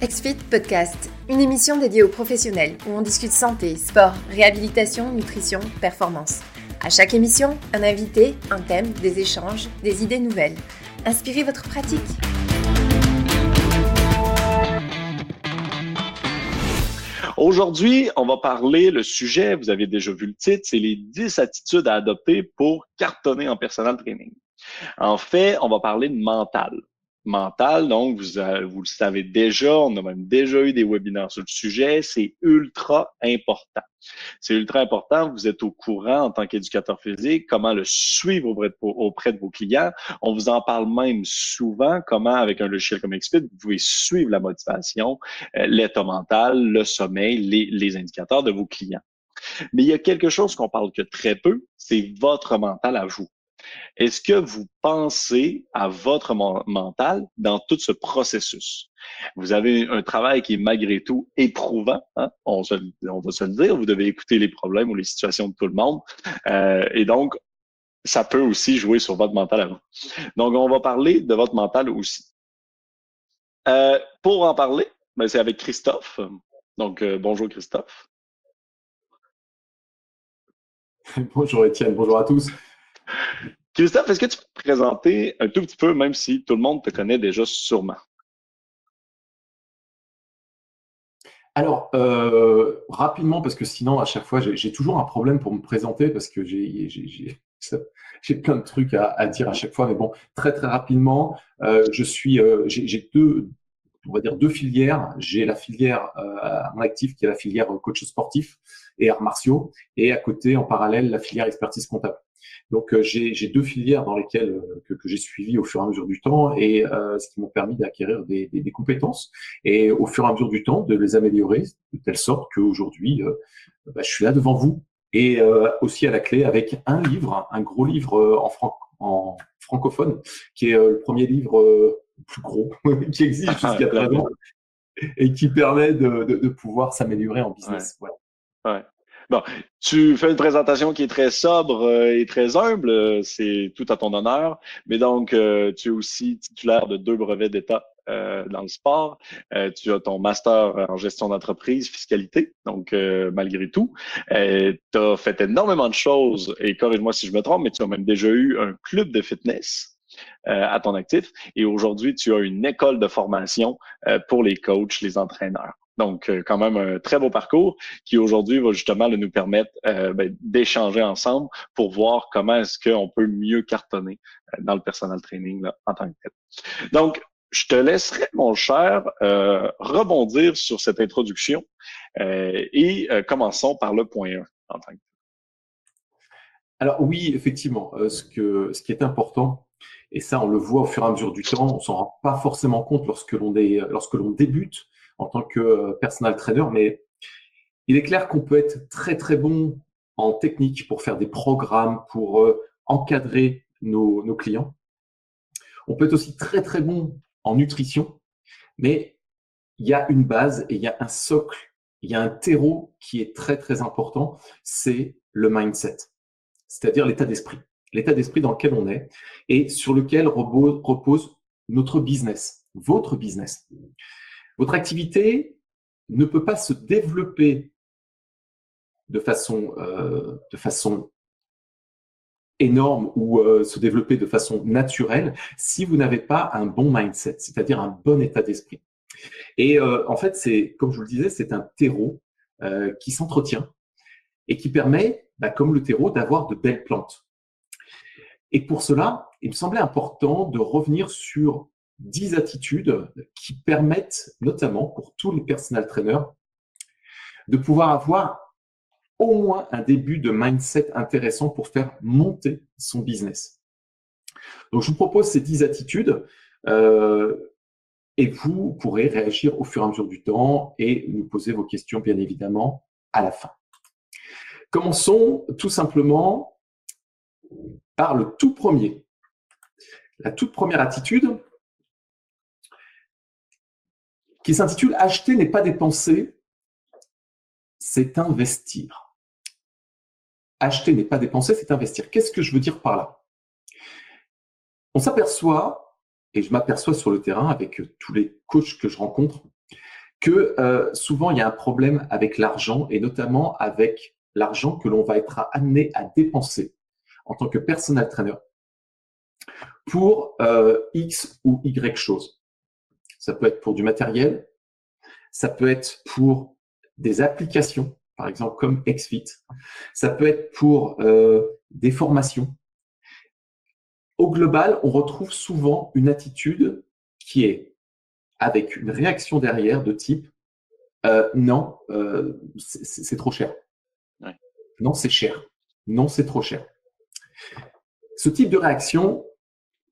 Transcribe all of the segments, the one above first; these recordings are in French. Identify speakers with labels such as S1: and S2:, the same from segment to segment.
S1: XFIT Podcast, une émission dédiée aux professionnels où on discute santé, sport, réhabilitation, nutrition, performance. À chaque émission, un invité, un thème, des échanges, des idées nouvelles. Inspirez votre pratique.
S2: Aujourd'hui, on va parler, le sujet, vous avez déjà vu le titre, c'est les 10 attitudes à adopter pour cartonner en personal training. En fait, on va parler de mental mental. Donc, vous, vous le savez déjà, on a même déjà eu des webinaires sur le sujet. C'est ultra important. C'est ultra important. Vous êtes au courant en tant qu'éducateur physique, comment le suivre auprès de, vos clients. On vous en parle même souvent, comment avec un logiciel comme XFIT, vous pouvez suivre la motivation, euh, l'état mental, le sommeil, les, les indicateurs de vos clients. Mais il y a quelque chose qu'on parle que très peu, c'est votre mental à vous. Est-ce que vous pensez à votre mental dans tout ce processus? Vous avez un travail qui est malgré tout éprouvant, hein? on, va se le dire, vous devez écouter les problèmes ou les situations de tout le monde. Euh, et donc, ça peut aussi jouer sur votre mental à. Donc, on va parler de votre mental aussi. Euh, pour en parler, ben, c'est avec Christophe. Donc, euh, bonjour Christophe.
S3: bonjour Étienne, bonjour à tous.
S2: Christophe, est-ce que tu peux te présenter un tout petit peu, même si tout le monde te connaît déjà sûrement?
S3: Alors, euh, rapidement, parce que sinon, à chaque fois, j'ai toujours un problème pour me présenter parce que j'ai plein de trucs à, dire à chaque fois. Mais bon, très très rapidement, euh, euh, j'ai deux, on va dire deux filières. J'ai la filière en actif qui est la filière coach sportif et arts martiaux, et à côté, en parallèle, la filière expertise comptable. Donc euh, j'ai deux filières dans lesquelles euh, que, que j'ai suivi au fur et à mesure du temps et euh, ce qui m'ont permis d'acquérir des, des, des, compétences et au fur et à mesure du temps de les améliorer de telle sorte qu'aujourd'hui bah, je suis là devant vous et aussi à la clé avec un livre, un gros livre en, en francophone qui est le premier livre plus gros qui existe jusqu'à présent et qui permet de, de, de pouvoir s'améliorer en business.
S2: Ouais. Ouais. Bon, tu fais une présentation qui est très sobre euh, et très humble, euh, c'est tout à ton honneur. Mais donc, euh, tu es aussi titulaire de deux brevets d'État dans le sport. tu as ton master en gestion d'entreprise, fiscalité, donc malgré tout. tu as fait énormément de choses, et corrige-moi si je me trompe, mais tu as même déjà eu un club de fitness. à ton actif. Et aujourd'hui, tu as une école de formation pour les coachs, les entraîneurs. Donc, euh, quand même un très beau parcours qui aujourd'hui va justement nous permettre euh, ben, d'échanger ensemble pour voir comment est-ce qu'on peut mieux cartonner euh, dans le personal training en tant que tel. Donc, je te laisserai, mon cher, rebondir sur cette introduction et commençons par le point 1 en tant que tel.
S3: Alors oui, effectivement, ce, que, ce qui est important, et ça on le voit au fur et à mesure du temps, on s'en rend pas forcément compte lorsque l'on lorsque l'on débute, en tant que euh, personal trainer, mais il est clair qu'on peut être très très bon en technique pour faire des programmes, pour euh, encadrer nos, clients. On peut être aussi très très bon en nutrition, mais il y a une base et il y a un socle, il y a un terreau qui est très très important, c'est le mindset, c'est-à-dire l'état d'esprit, l'état d'esprit dans lequel on est et sur lequel repose notre business, votre business. Votre activité ne peut pas se développer de façon, euh, énorme ou euh, se développer de façon naturelle si vous n'avez pas un bon mindset, c'est-à-dire un bon état d'esprit. Et euh, en fait, c'est comme je vous le disais, c'est un terreau qui s'entretient et qui permet, bah, comme le terreau, d'avoir de belles plantes. Et pour cela, il me semblait important de revenir sur 10 attitudes qui permettent, notamment pour tous les personal trainers, de pouvoir avoir au moins un début de mindset intéressant pour faire monter son business. Donc, je vous propose ces 10 attitudes euh, et vous pourrez réagir au fur et à mesure du temps et nous poser vos questions, bien évidemment, à la fin. Commençons tout simplement par le tout premier. La toute première attitude, qui s'intitule Acheter n'est pas dépenser, c'est investir. Acheter n'est pas dépenser, c'est investir. Qu'est-ce que je veux dire par là? On s'aperçoit, et je m'aperçois sur le terrain avec tous les coachs que je rencontre, que euh, souvent il y a un problème avec l'argent et notamment avec l'argent que l'on va être amené à dépenser en tant que personal trainer pour euh, X ou Y choses. Ça peut être pour du matériel, ça peut être pour des applications, par exemple comme XFIT, ça peut être pour euh, des formations. Au global, on retrouve souvent une attitude qui est avec une réaction derrière de type euh, non, euh, c'est trop cher. Non, c'est cher. Non, c'est trop cher. Ce type de réaction,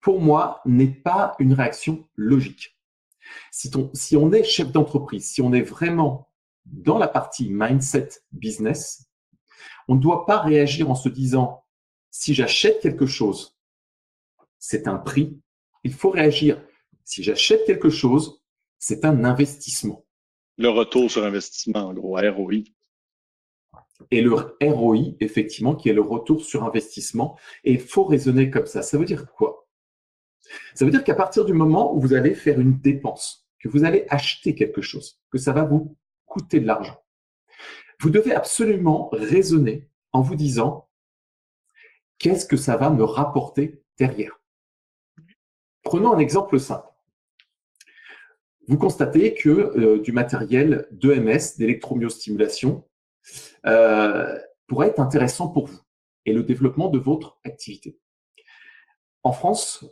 S3: pour moi, n'est pas une réaction logique. Si, si on est chef d'entreprise, si on est vraiment dans la partie mindset business, on ne doit pas réagir en se disant si j'achète quelque chose, c'est un prix. Il faut réagir si j'achète quelque chose, c'est un investissement.
S4: Le retour sur investissement, en gros, ROI.
S3: Et le ROI, effectivement, qui est le retour sur investissement. Et il faut raisonner comme ça. Ça veut dire quoi? Ça veut dire qu'à partir du moment où vous allez faire une dépense, que vous allez acheter quelque chose, que ça va vous coûter de l'argent, vous devez absolument raisonner en vous disant qu'est-ce que ça va me rapporter derrière? Prenons un exemple simple vous constatez que euh, du matériel d'EMS, d'électromyostimulation, euh, pourrait être intéressant pour vous et le développement de votre activité. En France,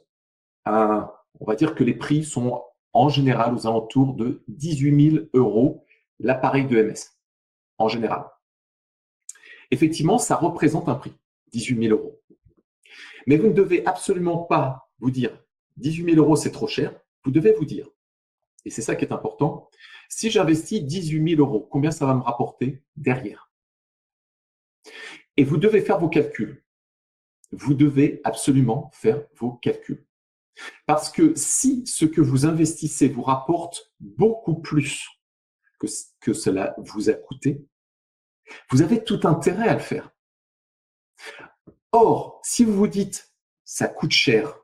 S3: on va dire que les prix sont en général aux alentours de 18 000 euros l'appareil d'EMS, en général. Effectivement, ça représente un prix, 18 000 euros. Mais vous ne devez absolument pas vous dire 18 000 euros, c'est trop cher. Vous devez vous dire et c'est ça qui est important, si j'investis 18 000 euros, combien ça va me rapporter derrière? Et vous devez faire vos calculs. Vous devez absolument faire vos calculs. Parce que si ce que vous investissez vous rapporte beaucoup plus que, cela vous a coûté, vous avez tout intérêt à le faire. Or, si vous vous dites, ça coûte cher,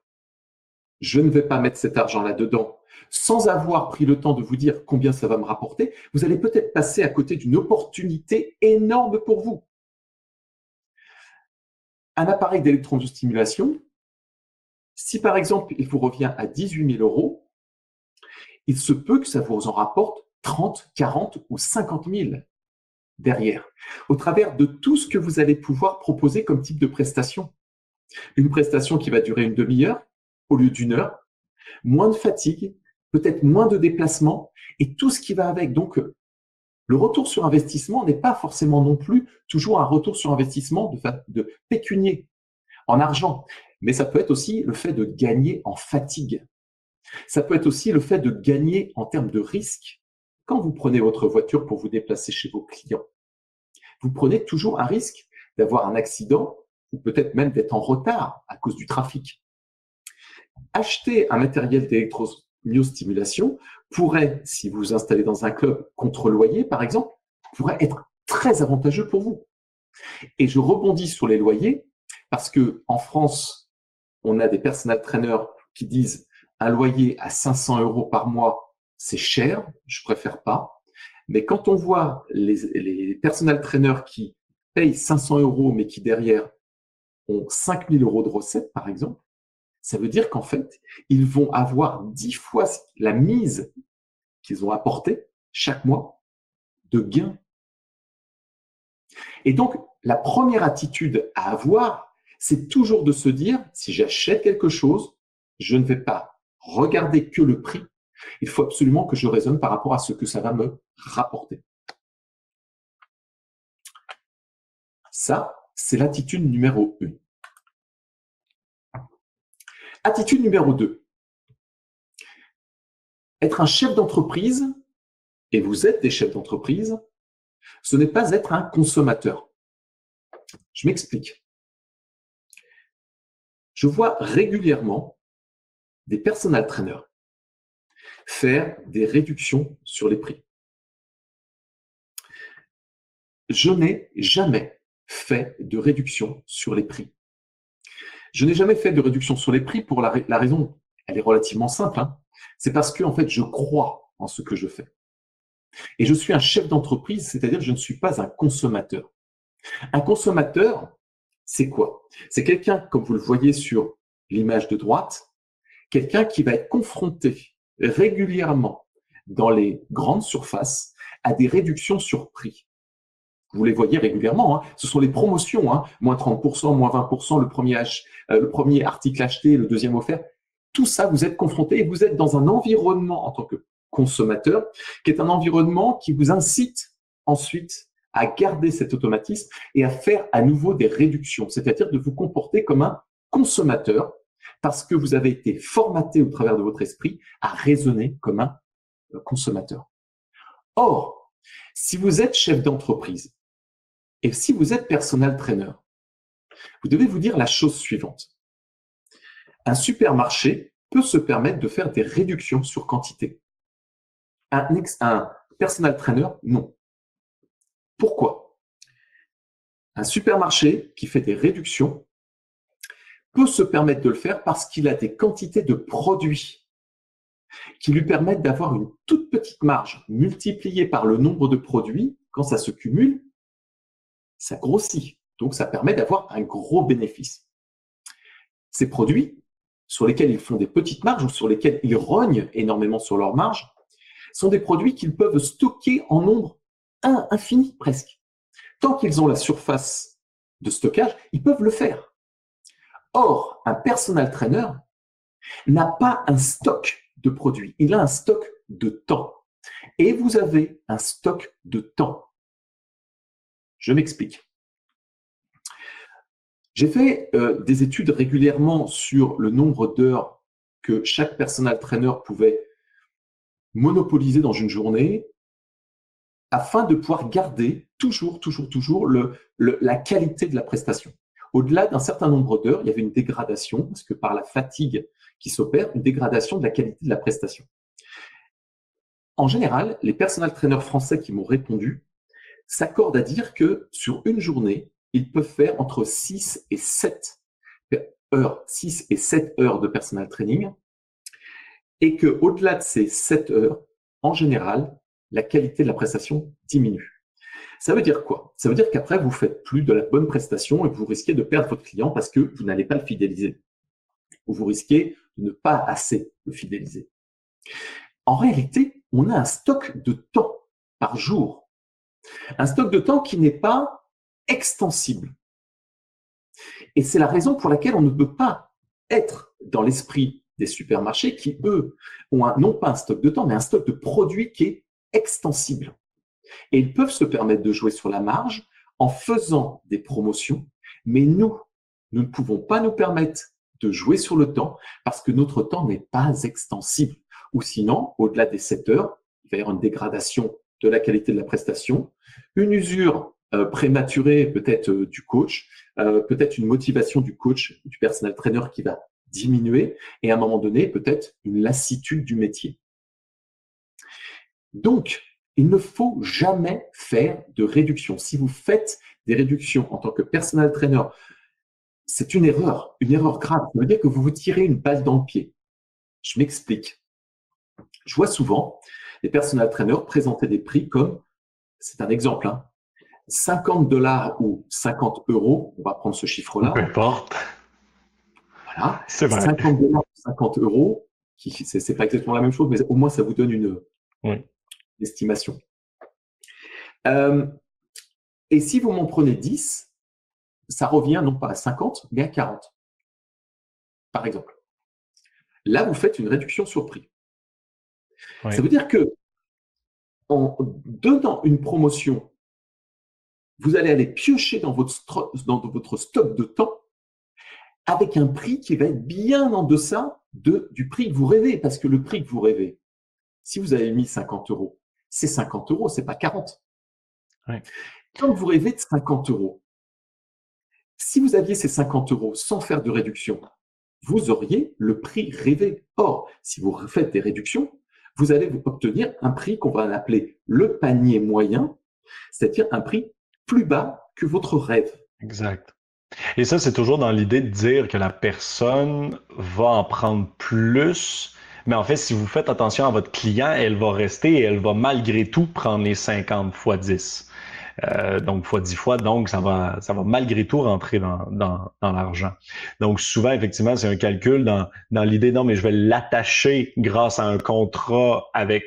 S3: je ne vais pas mettre cet argent là-dedans, sans avoir pris le temps de vous dire combien ça va me rapporter, vous allez peut-être passer à côté d'une opportunité énorme pour vous. Un appareil d'électrostimulation, si par exemple il vous revient à 18 000 euros, il se peut que ça vous en rapporte 30, 40 ou 50 000 derrière, au travers de tout ce que vous allez pouvoir proposer comme type de prestation. Une prestation qui va durer une demi-heure au lieu d'une heure, moins de fatigue, peut-être moins de déplacements et tout ce qui va avec. Donc, le retour sur investissement n'est pas forcément non plus toujours un retour sur investissement de, de pécunier en argent, mais ça peut être aussi le fait de gagner en fatigue. Ça peut être aussi le fait de gagner en termes de risque. Quand vous prenez votre voiture pour vous déplacer chez vos clients, vous prenez toujours un risque d'avoir un accident ou peut-être même d'être en retard à cause du trafic. Acheter un matériel d'électro myostimulation pourrait, si vous vous installez dans un club contre loyer, par exemple, pourrait être très avantageux pour vous. Et je rebondis sur les loyers parce que en France, on a des personal trainers qui disent un loyer à 500 euros par mois, c'est cher, je préfère pas. Mais quand on voit les, les personal trainers qui payent 500 euros, mais qui derrière ont 5000 euros de recettes, par exemple, ça veut dire qu'en fait, ils vont avoir dix fois la mise qu'ils ont apportée chaque mois de gains. Et donc, la première attitude à avoir, c'est toujours de se dire, si j'achète quelque chose, je ne vais pas regarder que le prix. Il faut absolument que je raisonne par rapport à ce que ça va me rapporter. Ça, c'est l'attitude numéro 1. Attitude numéro 2. Être un chef d'entreprise, et vous êtes des chefs d'entreprise, ce n'est pas être un consommateur. Je m'explique. Je vois régulièrement des personal trainers faire des réductions sur les prix. Je n'ai jamais fait de réduction sur les prix. Je n'ai jamais fait de réduction sur les prix pour la, raison, elle est relativement simple. Hein. C'est parce que en fait, je crois en ce que je fais. Et je suis un chef d'entreprise, c'est-à-dire je ne suis pas un consommateur. Un consommateur, c'est quoi? C'est quelqu'un, comme vous le voyez sur l'image de droite, quelqu'un qui va être confronté régulièrement dans les grandes surfaces à des réductions sur prix. Vous les voyez régulièrement, hein. ce sont les promotions, hein. moins 30%, moins 20%, le premier, euh, le premier article acheté, le deuxième offert. Tout ça, vous êtes confronté et vous êtes dans un environnement en tant que consommateur, qui est un environnement qui vous incite ensuite à garder cet automatisme et à faire à nouveau des réductions, c'est-à-dire de vous comporter comme un consommateur parce que vous avez été formaté au travers de votre esprit à raisonner comme un euh, consommateur. Or, si vous êtes chef d'entreprise et si vous êtes personal trainer, vous devez vous dire la chose suivante. Un supermarché peut se permettre de faire des réductions sur quantité. Un, un personal trainer, non. Pourquoi? Un supermarché qui fait des réductions peut se permettre de le faire parce qu'il a des quantités de produits qui lui permettent d'avoir une toute petite marge multipliée par le nombre de produits. Quand ça se cumule, ça grossit. Donc, ça permet d'avoir un gros bénéfice. Ces produits, sur lesquels ils font des petites marges ou sur lesquels ils rognent énormément sur leur marge, sont des produits qu'ils peuvent stocker en nombre infini presque. Tant qu'ils ont la surface de stockage, ils peuvent le faire. Or, un personal trainer n'a pas un stock de produits, il a un stock de temps. Et vous avez un stock de temps. Je m'explique. J'ai fait euh, des études régulièrement sur le nombre d'heures que chaque personal trainer pouvait monopoliser dans une journée afin de pouvoir garder toujours, toujours, toujours le, la qualité de la prestation. Au-delà d'un certain nombre d'heures, il y avait une dégradation, parce que par la fatigue qui s'opère, une dégradation de la qualité de la prestation. En général, les personal trainers français qui m'ont répondu s'accordent à dire que sur une journée, ils peuvent faire entre 6 et 7 heures, 6 et 7 heures de personal training, et que au-delà de ces 7 heures, en général, la qualité de la prestation diminue. Ça veut dire quoi? Ça veut dire qu'après, vous faites plus de la bonne prestation et vous risquez de perdre votre client parce que vous n'allez pas le fidéliser. Ou vous risquez de ne pas assez le fidéliser. En réalité, on a un stock de temps par jour. Un stock de temps qui n'est pas extensible. Et c'est la raison pour laquelle on ne peut pas être dans l'esprit des supermarchés qui, eux, ont non pas un stock de temps, mais un stock de produits qui est extensible. Et ils peuvent se permettre de jouer sur la marge en faisant des promotions, mais nous, nous ne pouvons pas nous permettre de jouer sur le temps parce que notre temps n'est pas extensible. Ou sinon, au-delà des 7 heures, il va y avoir une dégradation de la qualité de la prestation, une usure euh, prématurée peut-être euh, du coach, euh, peut-être une motivation du coach, du personnel trainer qui va diminuer, et à un moment donné, peut-être une lassitude du métier. Donc, il ne faut jamais faire de réduction. Si vous faites des réductions en tant que personal trainer, c'est une erreur, une erreur grave. Ça veut dire que vous vous tirez une balle dans le pied. Je m'explique. Je vois souvent les personal trainers présenter des prix comme, c'est un exemple, 50 hein, dollars ou 50 euros, on va prendre ce chiffre-là.
S4: Peu importe.
S3: Voilà. 50 dollars ou 50 euros, c'est pas exactement la même chose, mais au moins ça vous donne une, oui estimation. Euh, et si vous m'en prenez 10, ça revient non pas à 50, mais à 40, par exemple. Là, vous faites une réduction sur prix. Ça veut dire que en donnant une promotion, vous allez aller piocher dans votre, dans votre stock de temps avec un prix qui va être bien en deçà de, du prix que vous rêvez. Parce que le prix que vous rêvez, si vous avez mis 50 euros, c'est 50 euros, c'est pas 40. Quand vous rêvez de 50 euros, si vous aviez ces 50 euros sans faire de réduction, vous auriez le prix rêvé. Or, si vous faites des réductions, vous allez obtenir un prix qu'on va appeler le panier moyen, c'est-à-dire un prix plus bas que votre rêve.
S4: Exact. Et ça, c'est toujours dans l'idée de dire que la personne va en prendre plus
S2: Mais en fait, si vous faites attention à votre client, elle va rester et elle va malgré tout prendre les 50 fois 10. Euh, donc fois 10 fois, donc ça va, ça va malgré tout rentrer dans, dans, dans l'argent. Donc souvent, effectivement, c'est un calcul dans, dans l'idée, non, mais je vais l'attacher grâce à un contrat avec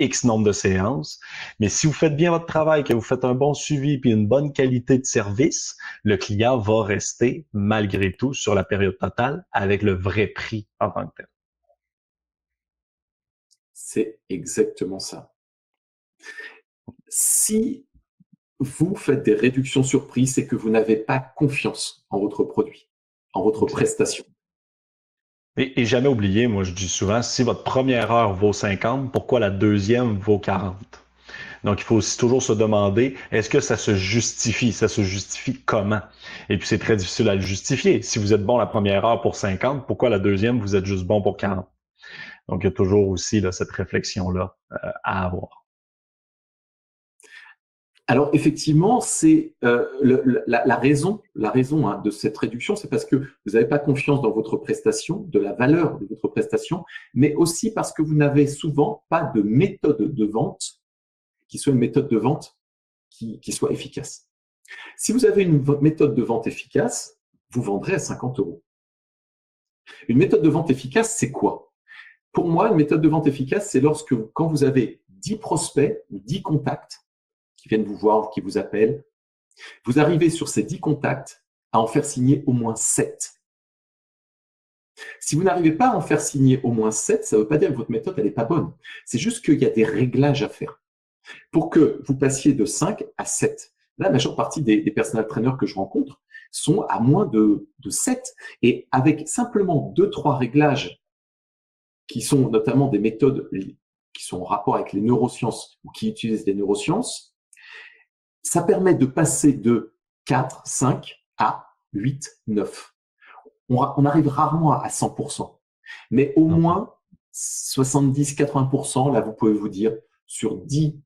S2: X nombre de séances. Mais si vous faites bien votre travail, que vous faites un bon suivi puis une bonne qualité de service, le client va rester malgré tout sur la période totale avec le vrai prix en tant que tel.
S3: C'est exactement ça. Si vous faites des réductions sur prix, c'est que vous n'avez pas confiance en votre produit, en votre prestation.
S2: Et, jamais oublier, moi je dis souvent, si votre première heure vaut 50, pourquoi la deuxième vaut 40? Donc, il faut aussi toujours se demander, est-ce que ça se justifie? Ça se justifie comment? Et puis, c'est très difficile à le justifier. Si vous êtes bon la première heure pour 50, pourquoi la deuxième, vous êtes juste bon pour 40? Donc, il y a toujours aussi là, cette réflexion-là euh, à avoir.
S3: Alors effectivement, c'est euh, la, raison, la raison hein, de cette réduction, c'est parce que vous n'avez pas confiance dans votre prestation, de la valeur de votre prestation, mais aussi parce que vous n'avez souvent pas de méthode de vente qui soit une méthode de vente qui, qui soit efficace. Si vous avez une méthode de vente efficace, vous vendrez à 50 euros. Une méthode de vente efficace, c'est quoi? Pour moi, une méthode de vente efficace, c'est lorsque quand vous avez 10 prospects ou 10 contacts qui viennent vous voir ou qui vous appellent. Vous arrivez sur ces 10 contacts à en faire signer au moins 7. Si vous n'arrivez pas à en faire signer au moins 7, ça ne veut pas dire que votre méthode n'est pas bonne. C'est juste qu'il y a des réglages à faire pour que vous passiez de 5 à 7. la majeure partie des, des personal trainers que je rencontre sont à moins de, de 7. Et avec simplement 2-3 réglages qui sont notamment des méthodes qui sont en rapport avec les neurosciences ou qui utilisent les neurosciences, ça permet de passer de 4, 5 à 8, 9. On, arrive rarement à 100%, mais au moins 70, 80%, là, vous pouvez vous dire, sur 10,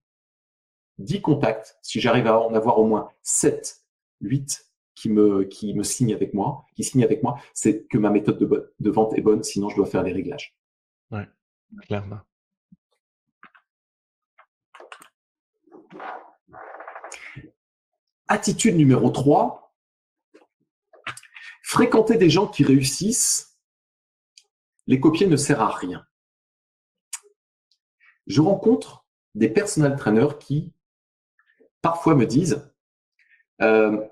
S3: 10 contacts, si j'arrive à en avoir au moins 7, 8 qui me, qui me signent avec moi, qui signent avec moi, c'est que ma méthode de, de vente est bonne, sinon je dois faire les réglages.
S2: Ouais, clairement.
S3: Attitude numéro 3, fréquenter des gens qui réussissent, les copier ne sert à rien. Je rencontre des personal trainers qui parfois me disent euh,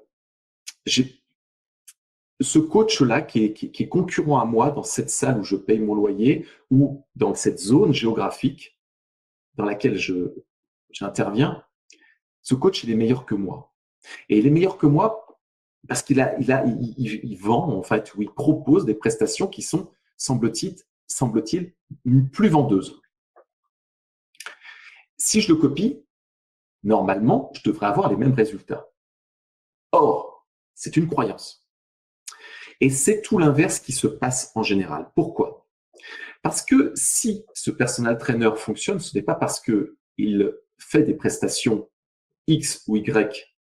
S3: ce coach-là qui est, concurrent à moi dans cette salle où je paye mon loyer ou dans cette zone géographique dans laquelle j'interviens, ce coach, il est meilleur que moi. Et il est meilleur que moi parce qu'il a, il a, il, vend en fait ou il propose des prestations qui sont, semble-t-il, semble-t-il, plus vendeuses. Si je le copie, normalement, je devrais avoir les mêmes résultats. Or, c'est une croyance. Et c'est tout l'inverse qui se passe en général. Pourquoi? Parce que si ce personal trainer fonctionne, ce n'est pas parce que il fait des prestations X ou Y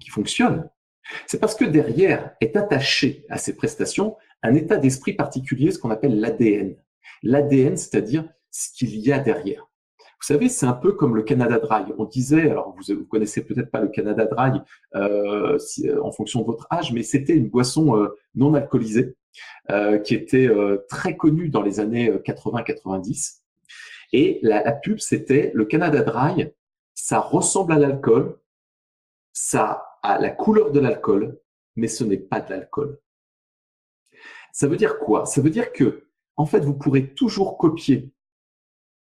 S3: qui fonctionne, c'est parce que derrière est attaché à ces prestations un état d'esprit particulier, ce qu'on appelle l'ADN. L'ADN, c'est-à-dire ce qu'il y a derrière. Vous savez, c'est un peu comme le Canada Dry. On disait, alors vous, vous connaissez peut-être pas le Canada Dry euh, euh, en fonction de votre âge, mais c'était une boisson euh, non alcoolisée qui était très connue dans les années 80-90. Et la, la pub, c'était le Canada Dry, ça ressemble à l'alcool, ça a la couleur de l'alcool, mais ce n'est pas de l'alcool. Ça veut dire quoi? Ça veut dire que, en fait, vous pourrez toujours copier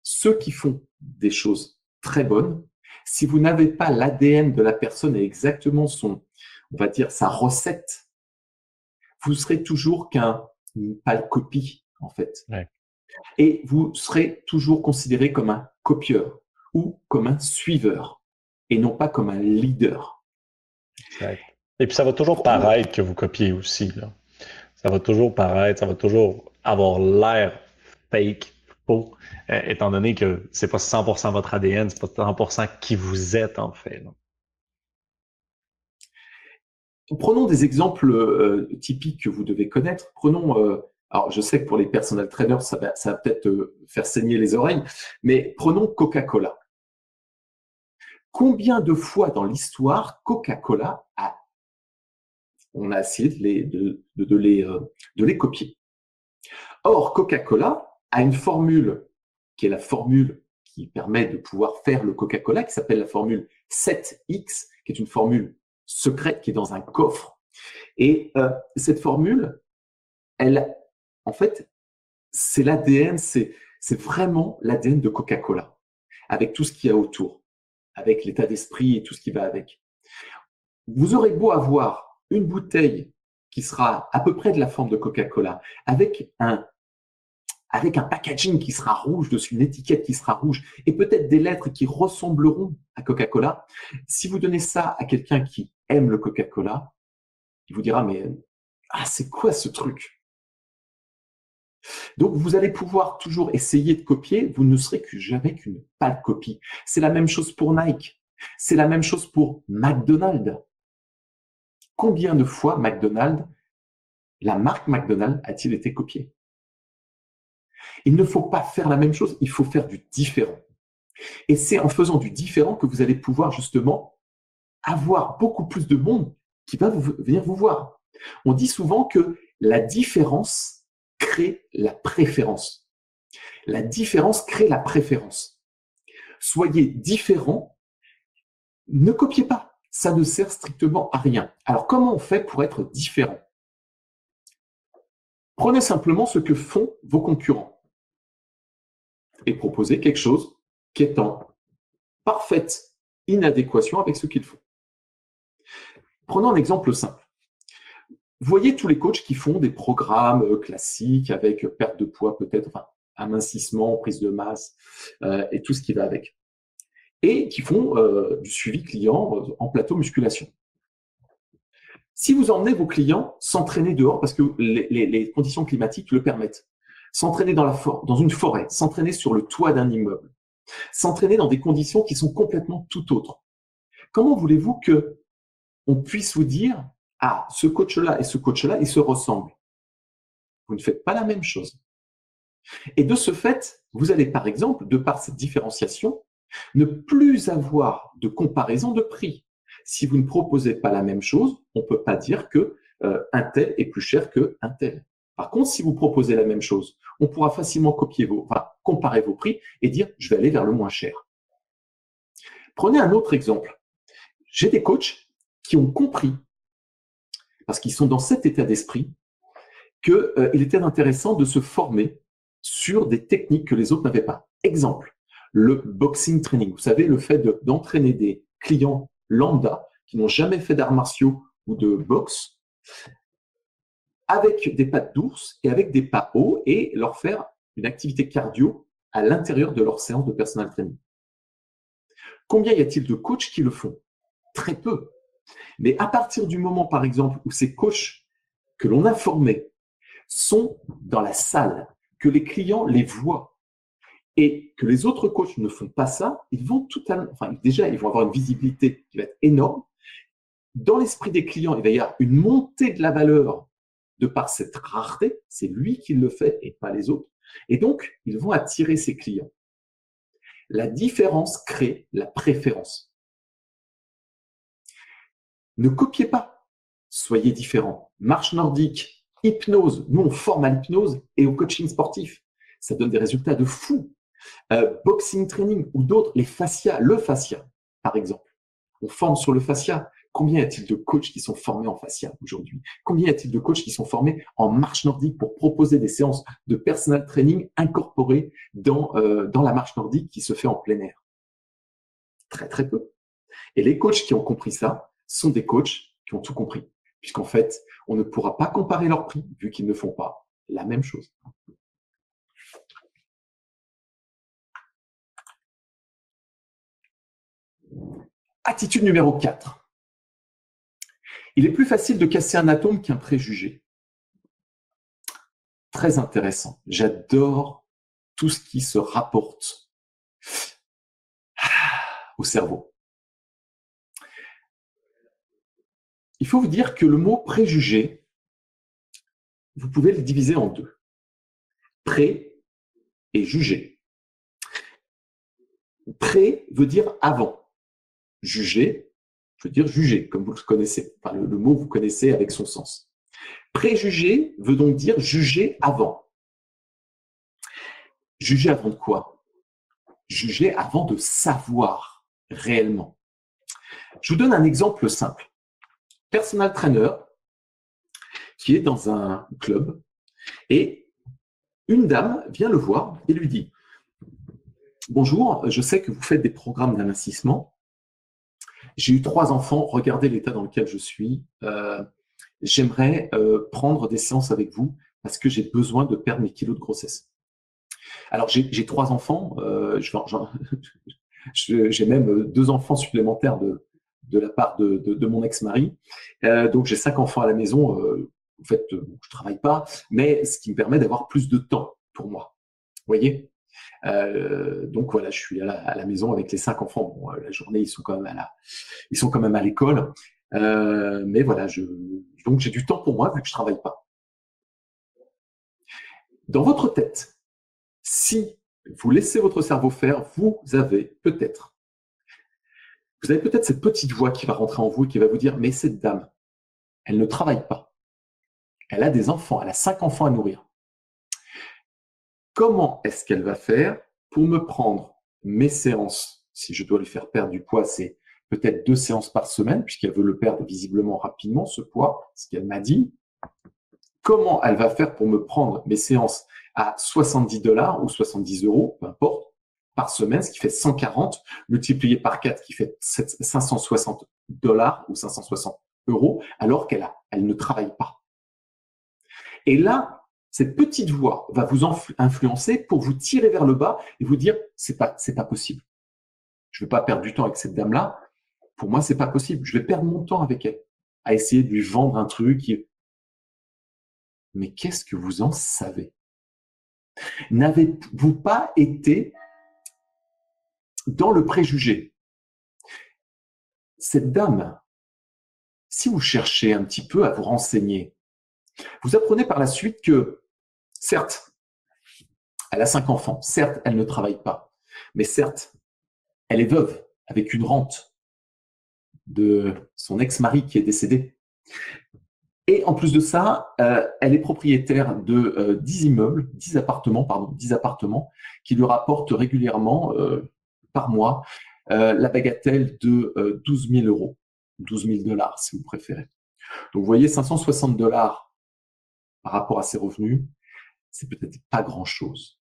S3: ceux qui font des choses très bonnes. Si vous n'avez pas l'ADN de la personne et exactement son, on va dire, sa recette, vous serez toujours qu'un pâle copie, en fait. Et vous serez toujours considéré comme un copieur ou comme un suiveur et non pas comme un leader.
S2: Et puis ça va toujours paraître que vous copiez aussi. Là. Ça va toujours paraître, ça va toujours avoir l'air fake, euh, étant donné que c'est pas 100% votre ADN, c'est pas 100% qui vous êtes en fait.
S3: Prenons des exemples euh, typiques que vous devez connaître. Prenons euh, Alors, je sais que pour les personal trainers, ça va, peut-être faire saigner les oreilles, mais prenons Coca-Cola. Combien de fois dans l'histoire Coca-Cola a, on a essayé de les, de les copier? Or, Coca-Cola a une formule qui est la formule qui permet de pouvoir faire le Coca-Cola, qui s'appelle la formule 7X, qui est une formule secrète qui est dans un coffre. Et euh, cette formule, elle, en fait, c'est l'ADN, c'est vraiment l'ADN de Coca-Cola, avec tout ce qu'il y a autour, avec l'état d'esprit et tout ce qui va avec. Vous aurez beau avoir une bouteille qui sera à peu près de la forme de Coca-Cola, avec un avec un packaging qui sera rouge dessus, une étiquette qui sera rouge, et peut-être des lettres qui ressembleront à Coca-Cola. Si vous donnez ça à quelqu'un qui aime le Coca-Cola, il vous dira, mais ah, c'est quoi ce truc? Donc, vous allez pouvoir toujours essayer de copier, vous ne serez que jamais qu'une pâle copie. C'est la même chose pour Nike. C'est la même chose pour McDonald's. Combien de fois McDonald's, la marque McDonald's a-t-il été copiée? Il ne faut pas faire la même chose, il faut faire du différent. Et c'est en faisant du différent que vous allez pouvoir justement avoir beaucoup plus de monde qui va venir vous voir. On dit souvent que la différence crée la préférence. La différence crée la préférence. Soyez différent, ne copiez pas. Ça ne sert strictement à rien. Alors comment on fait pour être différent? Prenez simplement ce que font vos concurrents et proposer quelque chose qui est en parfaite inadéquation avec ce qu'ils font. Prenons un exemple simple. Voyez tous les coachs qui font des programmes euh, classiques avec perte de poids peut-être, enfin amincissement, prise de masse euh, et tout ce qui va avec. Et qui font euh, du suivi client en plateau musculation. Si vous emmenez vos clients s'entraîner dehors parce que les conditions climatiques le permettent, s'entraîner dans, dans une forêt, s'entraîner sur le toit d'un immeuble, s'entraîner dans des conditions qui sont complètement tout autres. Comment voulez-vous que on puisse vous dire ah ce coach-là et ce coach-là ils se ressemblent Vous ne faites pas la même chose. Et de ce fait, vous allez par exemple, de par cette différenciation, ne plus avoir de comparaison de prix. Si vous ne proposez pas la même chose, on ne peut pas dire que euh, tel est plus cher que un tel. Par contre, si vous proposez la même chose, on pourra facilement comparer vos prix et dire je vais aller vers le moins cher. Prenez un autre exemple. J'ai des coachs qui ont compris, parce qu'ils sont dans cet état d'esprit, qu'il euh, était intéressant de se former sur des techniques que les autres n'avaient pas. Exemple, le boxing training. Vous savez, le fait d'entraîner des clients lambda qui n'ont jamais fait d'arts martiaux de boxe avec des pattes d'ours et avec des pas hauts et leur faire une activité cardio à l'intérieur de leur séance de personal training. Combien y a-t-il de coachs qui le font? Très peu. Mais à partir du moment, par exemple, où ces coachs que l'on a formés sont dans la salle, que les clients les voient et que les autres coachs ne font pas ça, ils vont tout à, enfin, déjà, ils vont avoir une visibilité qui va être énorme. Dans l'esprit des clients, il va y avoir une montée de la valeur de par cette rareté, c'est lui qui le fait et pas les autres. Et donc, ils vont attirer ses clients. La différence crée la préférence. Ne copiez pas. Soyez différents. Marche nordique, hypnose. Nous, on forme à l'hypnose et au coaching sportif. Ça donne des résultats de fou. Euh, boxing training ou d'autres, les fascias, le fascia, par exemple. On forme sur le fascia. Combien y a-t-il de coachs qui sont formés en fascia aujourd'hui? Combien y a-t-il de coachs qui sont formés en marche nordique pour proposer des séances de personal training incorporées dans, euh, dans la marche nordique qui se fait en plein air? Très très peu. Et les coachs qui ont compris ça sont des coachs qui ont tout compris. Puisqu'en fait, on ne pourra pas comparer leurs prix vu qu'ils ne font pas la même chose. Attitude numéro 4. Il est plus facile de casser un atome qu'un préjugé. Très intéressant. J'adore tout ce qui se rapporte au cerveau. Il faut vous dire que le mot préjugé, vous pouvez le diviser en deux. Pré et juger. Pré veut dire avant. Juger veut dire juger, comme vous le connaissez. Enfin, le, mot vous connaissez avec son sens. Préjuger veut donc dire juger avant. Juger avant de quoi? Juger avant de savoir réellement. Je vous donne un exemple simple. Personal trainer qui est dans un club et une dame vient le voir et lui dit Bonjour, je sais que vous faites des programmes d'investissement. J'ai eu trois enfants, regardez l'état dans lequel je suis. Euh, j'aimerais euh, prendre des séances avec vous parce que j'ai besoin de perdre mes kilos de grossesse. Alors, j'ai trois enfants, euh, j'ai même deux enfants supplémentaires de, de la part de, de, mon ex-mari. donc, j'ai cinq enfants à la maison. en fait, je travaille pas, mais ce qui me permet d'avoir plus de temps pour moi. Vous voyez? Euh, donc voilà, je suis à la, maison avec les cinq enfants. Bon, la journée, ils sont quand même à la, ils sont quand à l'école. Euh, mais voilà, donc j'ai du temps pour moi vu que je travaille pas. Dans votre tête, si vous laissez votre cerveau faire, vous avez peut-être, vous avez peut-être cette petite voix qui va rentrer en vous et qui va vous dire, mais cette dame, elle ne travaille pas. Elle a des enfants, elle a cinq enfants à nourrir comment est-ce qu'elle va faire pour me prendre mes séances? Si je dois lui faire perdre du poids, c'est peut-être deux séances par semaine, puisqu'elle veut le perdre visiblement rapidement, ce poids, ce qu'elle m'a dit. Comment elle va faire pour me prendre mes séances à 70 dollars ou 70 euros, peu importe, par semaine, ce qui fait 140, multiplié par 4, qui fait 560 dollars ou 560 euros, alors qu'elle elle ne travaille pas. Et là, cette petite voix va vous influencer pour vous tirer vers le bas et vous dire c'est pas c'est pas possible. Je ne vais pas perdre du temps avec cette dame là. Pour moi c'est pas possible. Je vais perdre mon temps avec elle à essayer de lui vendre un truc. Mais qu'est-ce que vous en savez? N'avez-vous pas été dans le préjugé? Cette dame, si vous cherchez un petit peu à vous renseigner, vous apprenez par la suite que Certes, elle a cinq enfants. Certes, elle ne travaille pas. Mais certes, elle est veuve avec une rente de son ex-mari qui est décédé. Et en plus de ça, euh, elle est propriétaire de 10 euh, immeubles, 10 appartements, pardon, 10 appartements qui lui rapportent régulièrement euh, par mois la bagatelle de 12 000 euros, 12 000 dollars si vous préférez. Donc vous voyez, 560 dollars par rapport à ses revenus, c'est peut-être pas grand-chose.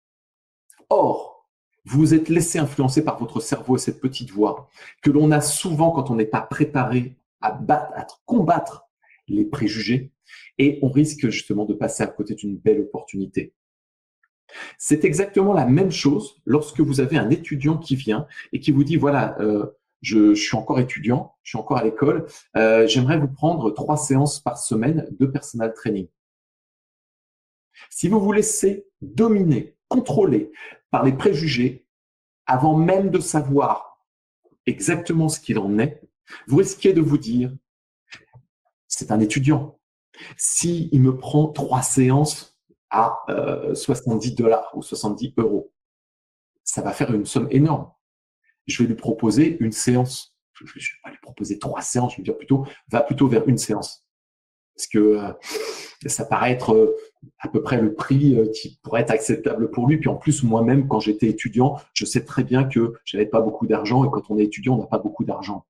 S3: Or, vous vous êtes laissé influencer par votre cerveau et cette petite voix que l'on a souvent quand on n'est pas préparé à, battre, à combattre les préjugés et on risque justement de passer à côté d'une belle opportunité. C'est exactement la même chose lorsque vous avez un étudiant qui vient et qui vous dit voilà, euh, je, suis encore étudiant, je suis encore à l'école, euh, j'aimerais vous prendre trois séances par semaine de personal training. Si vous vous laissez dominer, contrôler par les préjugés, avant même de savoir exactement ce qu'il en est, vous risquez de vous dire, c'est un étudiant. S'il il me prend trois séances à 70 euh, dollars ou 70 euros, ça va faire une somme énorme. Je vais lui proposer une séance. Je ne vais pas lui proposer trois séances, je vais dire plutôt, va plutôt vers une séance. Parce que euh, ça paraît être euh, à peu près le prix euh, qui pourrait être acceptable pour lui. Puis en plus, moi-même, quand j'étais étudiant, je sais très bien que j'avais pas beaucoup d'argent et quand on est étudiant, on n'a pas beaucoup d'argent.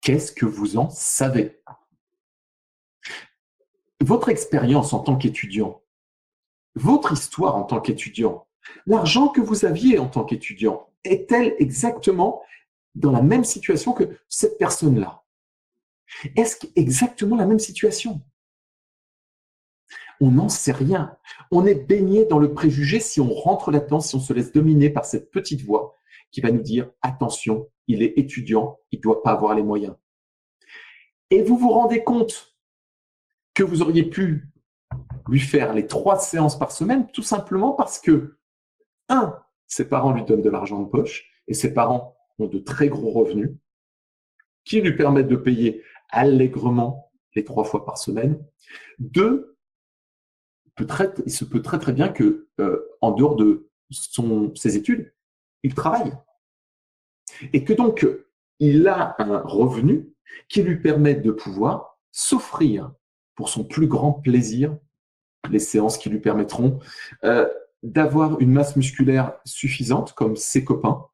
S3: Qu'est-ce que vous en savez? Votre expérience en tant qu'étudiant, votre histoire en tant qu'étudiant, l'argent que vous aviez en tant qu'étudiant, est-elle exactement dans la même situation que cette personne-là? Est-ce exactement la même situation? On n'en sait rien. On est baigné dans le préjugé si on rentre là-dedans, si on se laisse dominer par cette petite voix qui va nous dire attention, il est étudiant, il ne doit pas avoir les moyens. Et vous vous rendez compte que vous auriez pu lui faire les trois séances par semaine tout simplement parce que, un, ses parents lui donnent de l'argent de poche et ses parents ont de très gros revenus qui lui permettent de payer allègrement les trois fois par semaine. Deux, il se peut très bien que euh, en dehors de ses études, il travaille. Et que donc il a un revenu qui lui permet de pouvoir s'offrir pour son plus grand plaisir les séances qui lui permettront euh, d'avoir une masse musculaire suffisante comme ses copains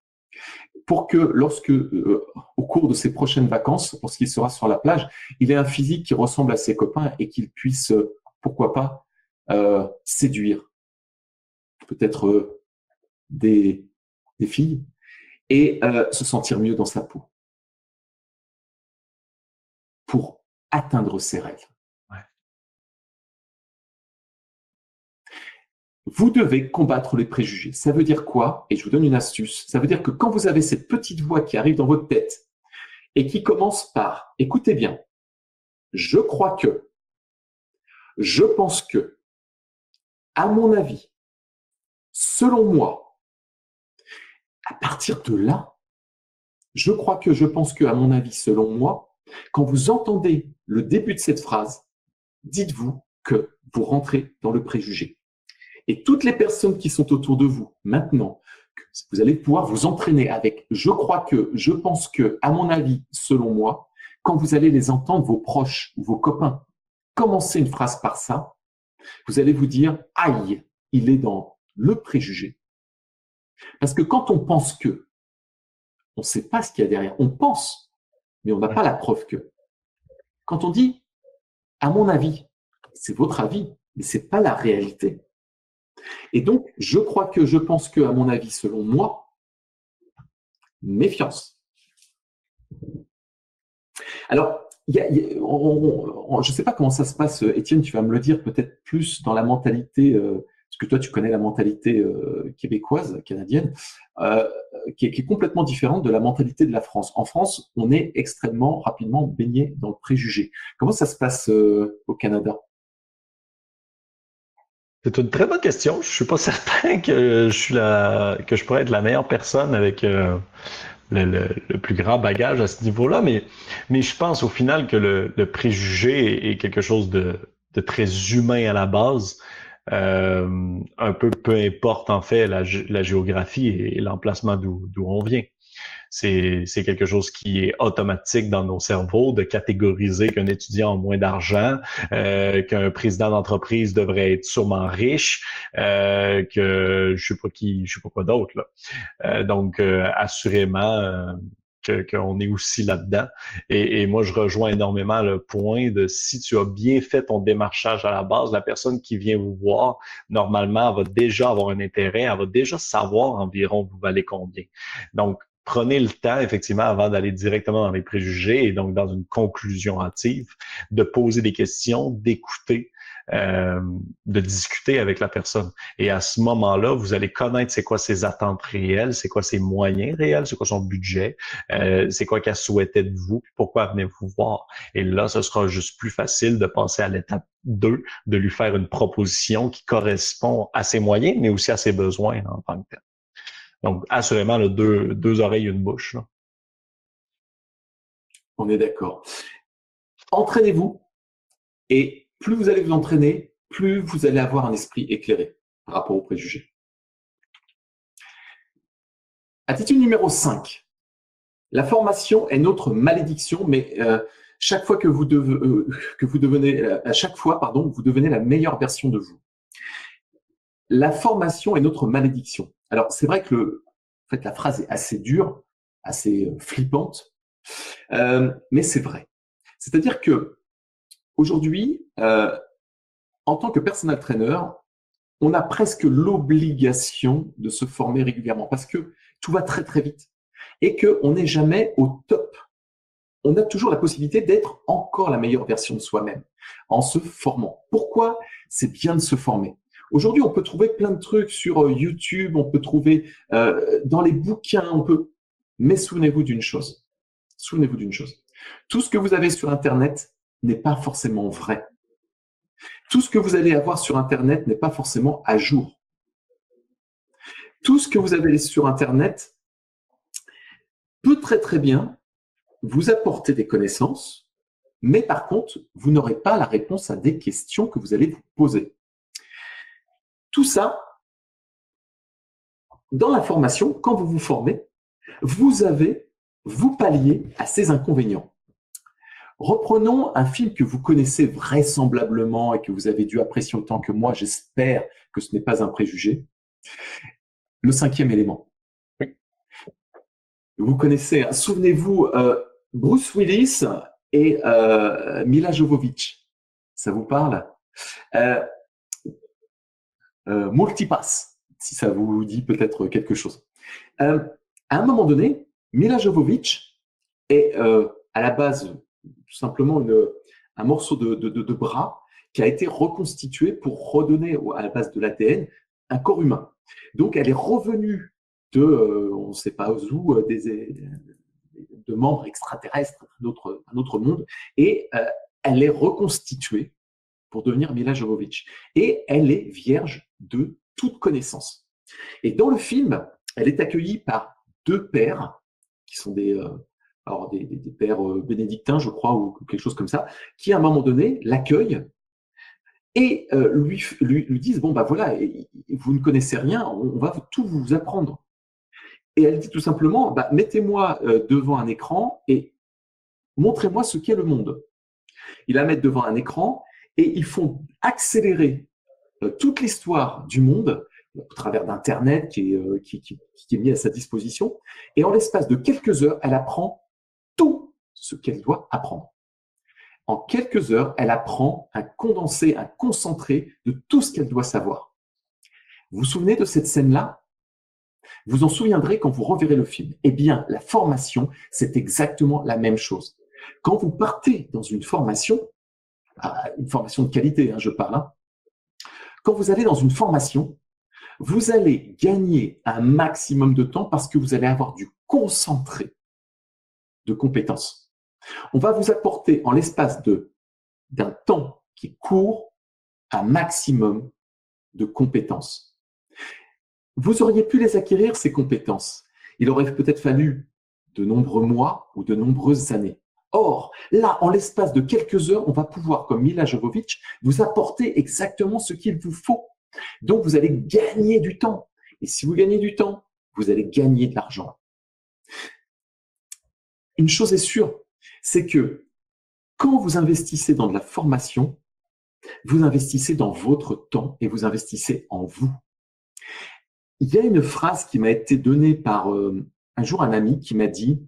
S3: pour que lorsque, euh, au cours de ses prochaines vacances, lorsqu'il sera sur la plage, il ait un physique qui ressemble à ses copains et qu'il puisse, pourquoi pas, euh, séduire peut-être euh, des, des filles et euh, se sentir mieux dans sa peau pour atteindre ses rêves. Vous devez combattre les préjugés. Ça veut dire quoi? Et je vous donne une astuce. Ça veut dire que quand vous avez cette petite voix qui arrive dans votre tête et qui commence par, écoutez bien, je crois que, je pense que, à mon avis, selon moi, à partir de là, je crois que, je pense que, à mon avis, selon moi, quand vous entendez le début de cette phrase, dites-vous que vous rentrez dans le préjugé. Et toutes les personnes qui sont autour de vous maintenant, vous allez pouvoir vous entraîner avec je crois que, je pense que, à mon avis, selon moi, quand vous allez les entendre, vos proches ou vos copains, commencer une phrase par ça, vous allez vous dire aïe, il est dans le préjugé. Parce que quand on pense que, on ne sait pas ce qu'il y a derrière. On pense, mais on n'a pas la preuve que. Quand on dit à mon avis, c'est votre avis, mais c'est pas la réalité. Et donc, je crois que, je pense que, à mon avis, selon moi, méfiance. Alors, je ne sais pas comment ça se passe, Étienne, tu vas me le dire peut-être plus dans la mentalité, euh, parce que toi, tu connais la mentalité euh, québécoise, canadienne, euh, qui, est, complètement différente de la mentalité de la France. En France, on est extrêmement rapidement baigné dans le préjugé. Comment ça se passe au Canada?
S2: C'est une très bonne question. Je suis pas certain que je suis la, que je pourrais être la meilleure personne avec euh, le, le, plus grand bagage à ce niveau-là, mais, mais je pense au final que le, le préjugé est quelque chose de, de, très humain à la base. Euh, un peu peu importe en fait la, la géographie et l'emplacement d'où on vient c'est quelque chose qui est automatique dans nos cerveaux de catégoriser qu'un étudiant a moins d'argent, euh, qu'un président d'entreprise devrait être sûrement riche, euh, que je sais pas qui, je sais pas quoi d'autre là. Euh, donc euh, assurément euh, qu'on est aussi là-dedans. Et, et, moi, je rejoins énormément le point de si tu as bien fait ton démarchage à la base, la personne qui vient vous voir, normalement, elle va déjà avoir un intérêt, elle va déjà savoir environ vous valez combien. Donc, prenez le temps, effectivement, avant d'aller directement dans les préjugés et donc dans une conclusion hâtive, de poser des questions, d'écouter, euh, de discuter avec la personne. Et à ce moment-là, vous allez connaître c'est quoi ses attentes réelles, c'est quoi ses moyens réels, c'est quoi son budget, euh, c'est quoi qu'elle souhaitait de vous, pourquoi venez-vous voir. Et là, ce sera juste plus facile de passer à l'étape 2, de lui faire une proposition qui correspond à ses moyens, mais aussi à ses besoins en tant que tel. Donc, assurément, deux, oreilles, une bouche.
S3: On est d'accord. Entraînez-vous et plus vous allez vous entraîner, plus vous allez avoir un esprit éclairé par rapport aux préjugés. Attitude numéro 5. La formation est notre malédiction, mais euh, chaque fois que vous, euh, devenez, à chaque fois, vous devenez la meilleure version de vous. La formation est notre malédiction. Alors, c'est vrai que le, en fait, la phrase est assez dure, assez euh, flippante, euh, mais c'est vrai. C'est-à-dire que aujourd'hui, euh, en tant que personal trainer, on a presque l'obligation de se former régulièrement parce que tout va très très vite et qu'on n'est jamais au top. On a toujours la possibilité d'être encore la meilleure version de soi-même en se formant. Pourquoi? C'est bien de se former Aujourd'hui, on peut trouver plein de trucs sur euh, YouTube, on peut trouver euh, dans les bouquins, on peut. Mais souvenez-vous d'une chose. Souvenez-vous d'une chose. Tout ce que vous avez sur Internet n'est pas forcément vrai. Tout ce que vous allez avoir sur Internet n'est pas forcément à jour. Tout ce que vous avez sur Internet peut très très bien vous apporter des connaissances, mais par contre, vous n'aurez pas la réponse à des questions que vous allez vous poser. Tout ça, dans la formation, quand vous vous formez, vous avez, vous palliez à ces inconvénients. Reprenons un film que vous connaissez vraisemblablement et que vous avez dû apprécier autant que moi. J'espère que ce n'est pas un préjugé. Le cinquième élément. Vous connaissez, hein. souvenez-vous, euh, Bruce Willis et euh, Mila Jovovich. Ça vous parle? Euh, Multipass, si ça vous dit peut-être quelque chose. à un moment donné, Mila Jovovich est à la base tout simplement un morceau de, bras qui a été reconstitué pour redonner à la base de l'ADN un corps humain. Donc elle est revenue de, euh, on ne sait pas où, euh, de membres extraterrestres d'un autre, monde, et euh, elle est reconstituée pour devenir Mila Jovovich. Et elle est vierge de toute connaissance. Et dans le film, elle est accueillie par deux pères, qui sont des, alors des, pères euh, bénédictins, je crois, ou quelque chose comme ça, qui à un moment donné l'accueillent et euh, lui, lui, disent bon bah voilà, vous ne connaissez rien, on, va tout vous apprendre. Et elle dit tout simplement bah, mettez-moi euh, devant un écran et montrez-moi ce qu'est le monde. Ils la mettent devant un écran et ils font accélérer toute l'histoire du monde au travers d'Internet qui est, qui, qui, qui est mis à sa disposition. Et en l'espace de quelques heures, elle apprend tout ce qu'elle doit apprendre. En quelques heures, elle apprend un condensé, un concentré de tout ce qu'elle doit savoir. Vous vous souvenez de cette scène-là? Vous en souviendrez quand vous reverrez le film. Eh bien, la formation, c'est exactement la même chose. Quand vous partez dans une formation, ah, une formation de qualité, hein, je parle, hein, quand vous allez dans une formation, vous allez gagner un maximum de temps parce que vous allez avoir du concentré de compétences. On va vous apporter en l'espace d'un temps qui court un maximum de compétences. Vous auriez pu les acquérir, ces compétences. Il aurait peut-être fallu de nombreux mois ou de nombreuses années. Or, là, en l'espace de quelques heures, on va pouvoir, comme Mila Jovovich, vous apporter exactement ce qu'il vous faut. Donc, vous allez gagner du temps. Et si vous gagnez du temps, vous allez gagner de l'argent une chose est sûre, c'est que quand vous investissez dans de la formation, vous investissez dans votre temps et vous investissez en vous. Il y a une phrase qui m'a été donnée par euh, un jour un ami qui m'a dit,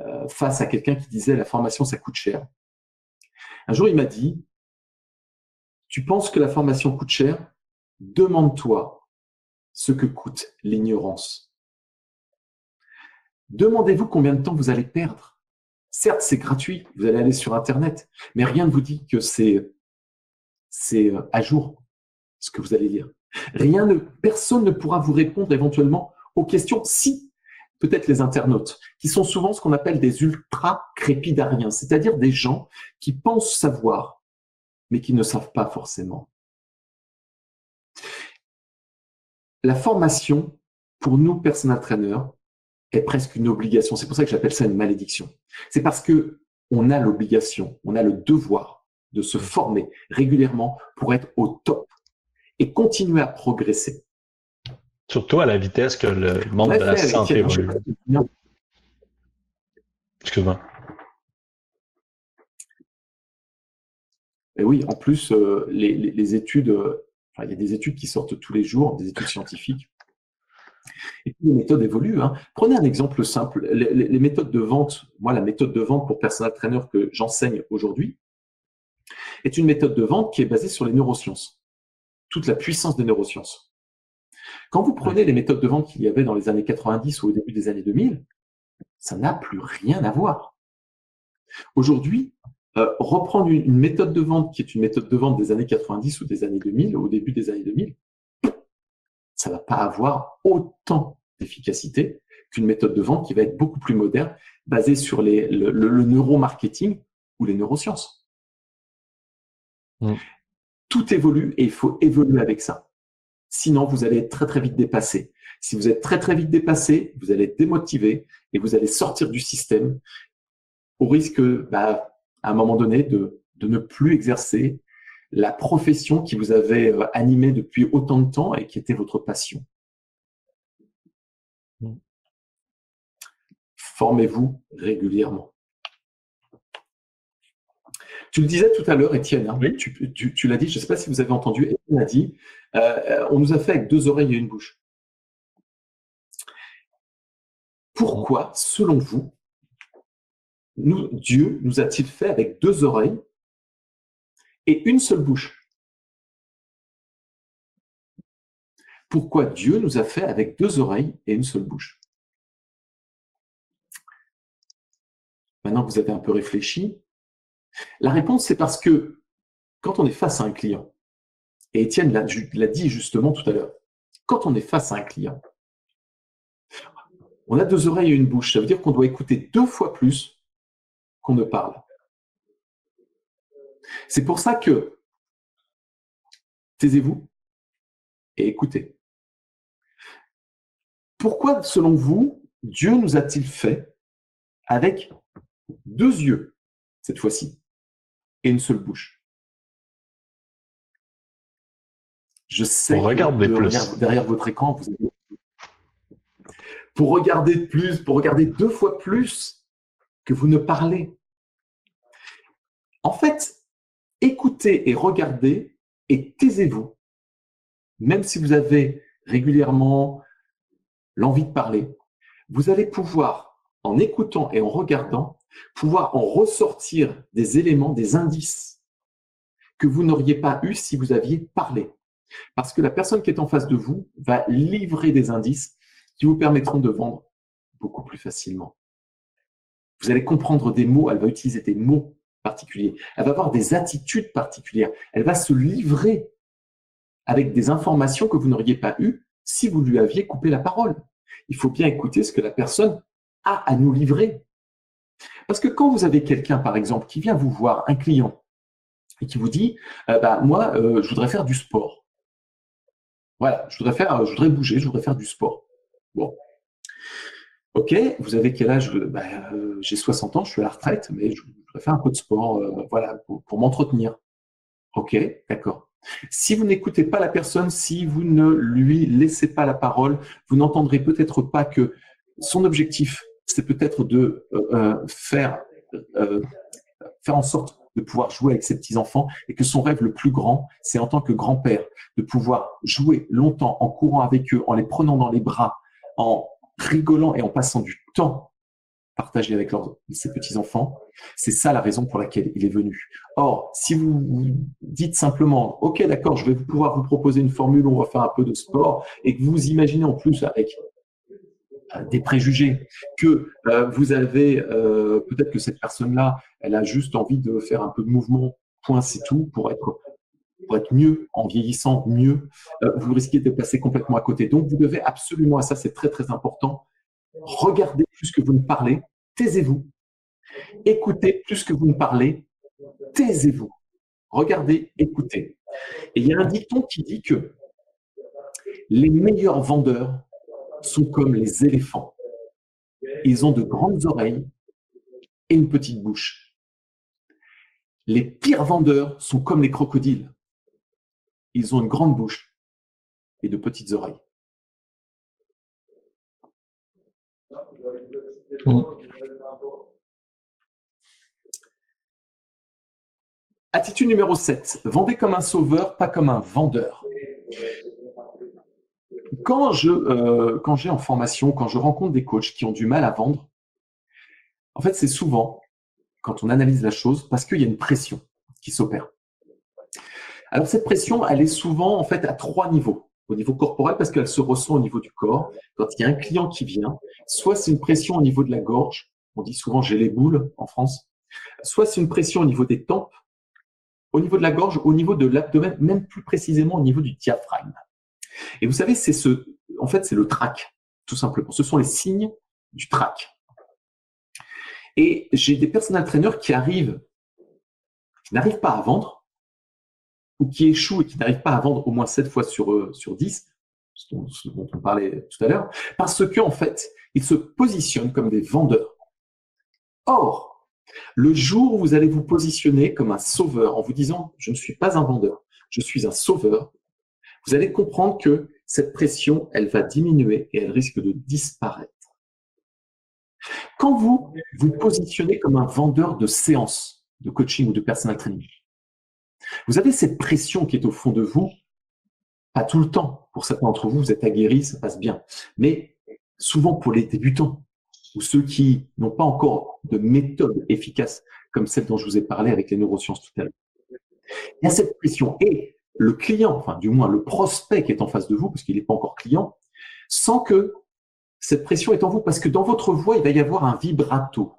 S3: euh, face à quelqu'un qui disait la formation ça coûte cher. Un jour il m'a dit, tu penses que la formation coûte cher? Demande-toi ce que coûte l'ignorance. Demandez-vous combien de temps vous allez perdre? Certes, c'est gratuit, vous allez aller sur Internet, mais rien ne vous dit que c'est c'est euh, à jour ce que vous allez lire. Rien ne, personne ne pourra vous répondre éventuellement aux questions si peut-être les internautes, qui sont souvent ce qu'on appelle des ultra crépidariens, c'est-à-dire des gens qui pensent savoir, mais qui ne savent pas forcément. La formation, pour nous, personal trainers, est presque une obligation. C'est pour ça que j'appelle ça une malédiction. C'est parce que on a l'obligation, on a le devoir de se former régulièrement pour être au top et continuer à progresser.
S2: Surtout à la vitesse que le monde de la santé évolue. Excuse-moi.
S3: Et oui, en plus, euh, les, études, euh, il y a des études qui sortent tous les jours, des études scientifiques, et les méthodes évoluent. Hein. Prenez un exemple simple. Les, méthodes de vente, moi, la méthode de vente pour personal trainer que j'enseigne aujourd'hui est une méthode de vente qui est basée sur les neurosciences. Toute la puissance des neurosciences. Quand vous prenez les méthodes de vente qu'il y avait dans les années 90 ou au début des années 2000, ça n'a plus rien à voir. Aujourd'hui, euh, reprendre une, une, méthode de vente qui est une méthode de vente des années 90 ou des années 2000, au début des années 2000, ça va pas avoir autant d'efficacité qu'une méthode de vente qui va être beaucoup plus moderne, basée sur les, le, neuromarketing ou les neurosciences. Mm. Tout évolue et il faut évoluer avec ça. Sinon, vous allez être très très vite dépassé. Si vous êtes très très vite dépassé, vous allez être démotivé et vous allez sortir du système au risque, bah, à un moment donné, de, de ne plus exercer la profession qui vous avait euh, animé depuis autant de temps et qui était votre passion. Mm. Formez-vous régulièrement. Tu le disais tout à l'heure, Étienne, hein, tu, l'as dit, je ne sais pas si vous avez entendu, Étienne a dit, euh, on nous a fait avec deux oreilles et une bouche. Pourquoi, selon vous, Dieu nous a-t-il fait avec deux oreilles et une seule bouche? Pourquoi Dieu nous a fait avec deux oreilles et une seule bouche? Maintenant que vous avez un peu réfléchi, la réponse, c'est parce que quand on est face à un client, et Étienne l'a dit justement tout à l'heure, quand on est face à un client, on a deux oreilles et une bouche. Ça veut dire qu'on doit écouter deux fois plus qu'on ne parle. C'est pour ça que taisez-vous et écoutez. Pourquoi, selon vous, Dieu nous a-t-il fait avec deux yeux cette fois-ci? Et une seule bouche. Je sais
S2: que
S3: derrière, votre écran, vous avez... Pour regarder plus, pour regarder deux fois plus que vous ne parlez. En fait, écoutez et regardez et taisez-vous. Même si vous avez régulièrement l'envie de parler, vous allez pouvoir, en écoutant et en regardant, pouvoir en ressortir des éléments, des indices que vous n'auriez pas eu si vous aviez parlé. Parce que la personne qui est en face de vous va livrer des indices qui vous permettront de vendre beaucoup plus facilement. Vous allez comprendre des mots, elle va utiliser des mots particuliers, elle va avoir des attitudes particulières, elle va se livrer avec des informations que vous n'auriez pas eues si vous lui aviez coupé la parole. Il faut bien écouter ce que la personne a à nous livrer. Parce que quand vous avez quelqu'un, par exemple, qui vient vous voir, un client, et qui vous dit, euh, bah, moi, euh, je voudrais faire du sport. Voilà, je voudrais faire, je voudrais bouger, je voudrais faire du sport. Bon. Ok, vous avez quel âge? Bah, euh, J'ai 60 ans, je suis à la retraite, mais je voudrais faire un peu de sport, voilà, pour, m'entretenir. Ok, d'accord. Si vous n'écoutez pas la personne, si vous ne lui laissez pas la parole, vous n'entendrez peut-être pas que son objectif, c'est peut-être de euh, euh, faire, euh, faire en sorte de pouvoir jouer avec ses petits-enfants et que son rêve le plus grand, c'est en tant que grand-père de pouvoir jouer longtemps en courant avec eux, en les prenant dans les bras, en rigolant et en passant du temps partagé avec leurs, ses petits-enfants. C'est ça la raison pour laquelle il est venu. Or, si vous dites simplement, OK, d'accord, je vais pouvoir vous proposer une formule, on va faire un peu de sport, et que vous imaginez en plus avec des préjugés, que euh, vous avez euh, peut-être que cette personne-là, elle a juste envie de faire un peu de mouvement, point, c'est tout, pour être pour être mieux en vieillissant mieux, euh, vous risquez de passer complètement à côté. Donc vous devez absolument, ça c'est très très important, regardez plus que vous ne parlez, taisez-vous. Écoutez plus que vous ne parlez, taisez-vous. Regardez, écoutez. Et il y a un dicton qui dit que les meilleurs vendeurs sont comme les éléphants. Ils ont de grandes oreilles et une petite bouche. Les pires vendeurs sont comme les crocodiles. Ils ont une grande bouche et de petites oreilles. Attitude numéro 7. Vendez comme un sauveur, pas comme un vendeur quand je euh, quand j'ai en formation, quand je rencontre des coachs qui ont du mal à vendre, en fait, c'est souvent quand on analyse la chose parce qu'il y a une pression qui s'opère. Alors cette pression, elle est souvent en fait à trois niveaux. Au niveau corporel, parce qu'elle se ressent au niveau du corps. Quand il y a un client qui vient, soit c'est une pression au niveau de la gorge, on dit souvent j'ai les boules en France, soit c'est une pression au niveau des tempes, au niveau de la gorge, au niveau de l'abdomen, même plus précisément au niveau du diaphragme. Et vous savez, c'est ce, en fait, c'est le trac, tout simplement. Ce sont les signes du trac. Et j'ai des personal trainers qui arrivent, qui n'arrivent pas à vendre, ou qui échouent et qui n'arrivent pas à vendre au moins 7 fois sur, euh, sur 10, ce dont, on parlait tout à l'heure, parce qu'en fait, ils se positionnent comme des vendeurs. Or, Le jour où vous allez vous positionner comme un sauveur en vous disant je ne suis pas un vendeur, je suis un sauveur, vous allez comprendre que cette pression, elle va diminuer et elle risque de disparaître. Quand vous vous positionnez comme un vendeur de séances de coaching ou de personal training, vous avez cette pression qui est au fond de vous, pas tout le temps. Pour certains d'entre vous, vous êtes aguerris, ça passe bien. Mais souvent pour les débutants ou ceux qui n'ont pas encore de méthode efficace comme celle dont je vous ai parlé avec les neurosciences tout à l'heure. Il y a cette pression. Et le client, enfin du moins le prospect qui est en face de vous, parce qu'il n'est pas encore client, sent que cette pression est en vous, parce que dans votre voix, il va y avoir un vibrato.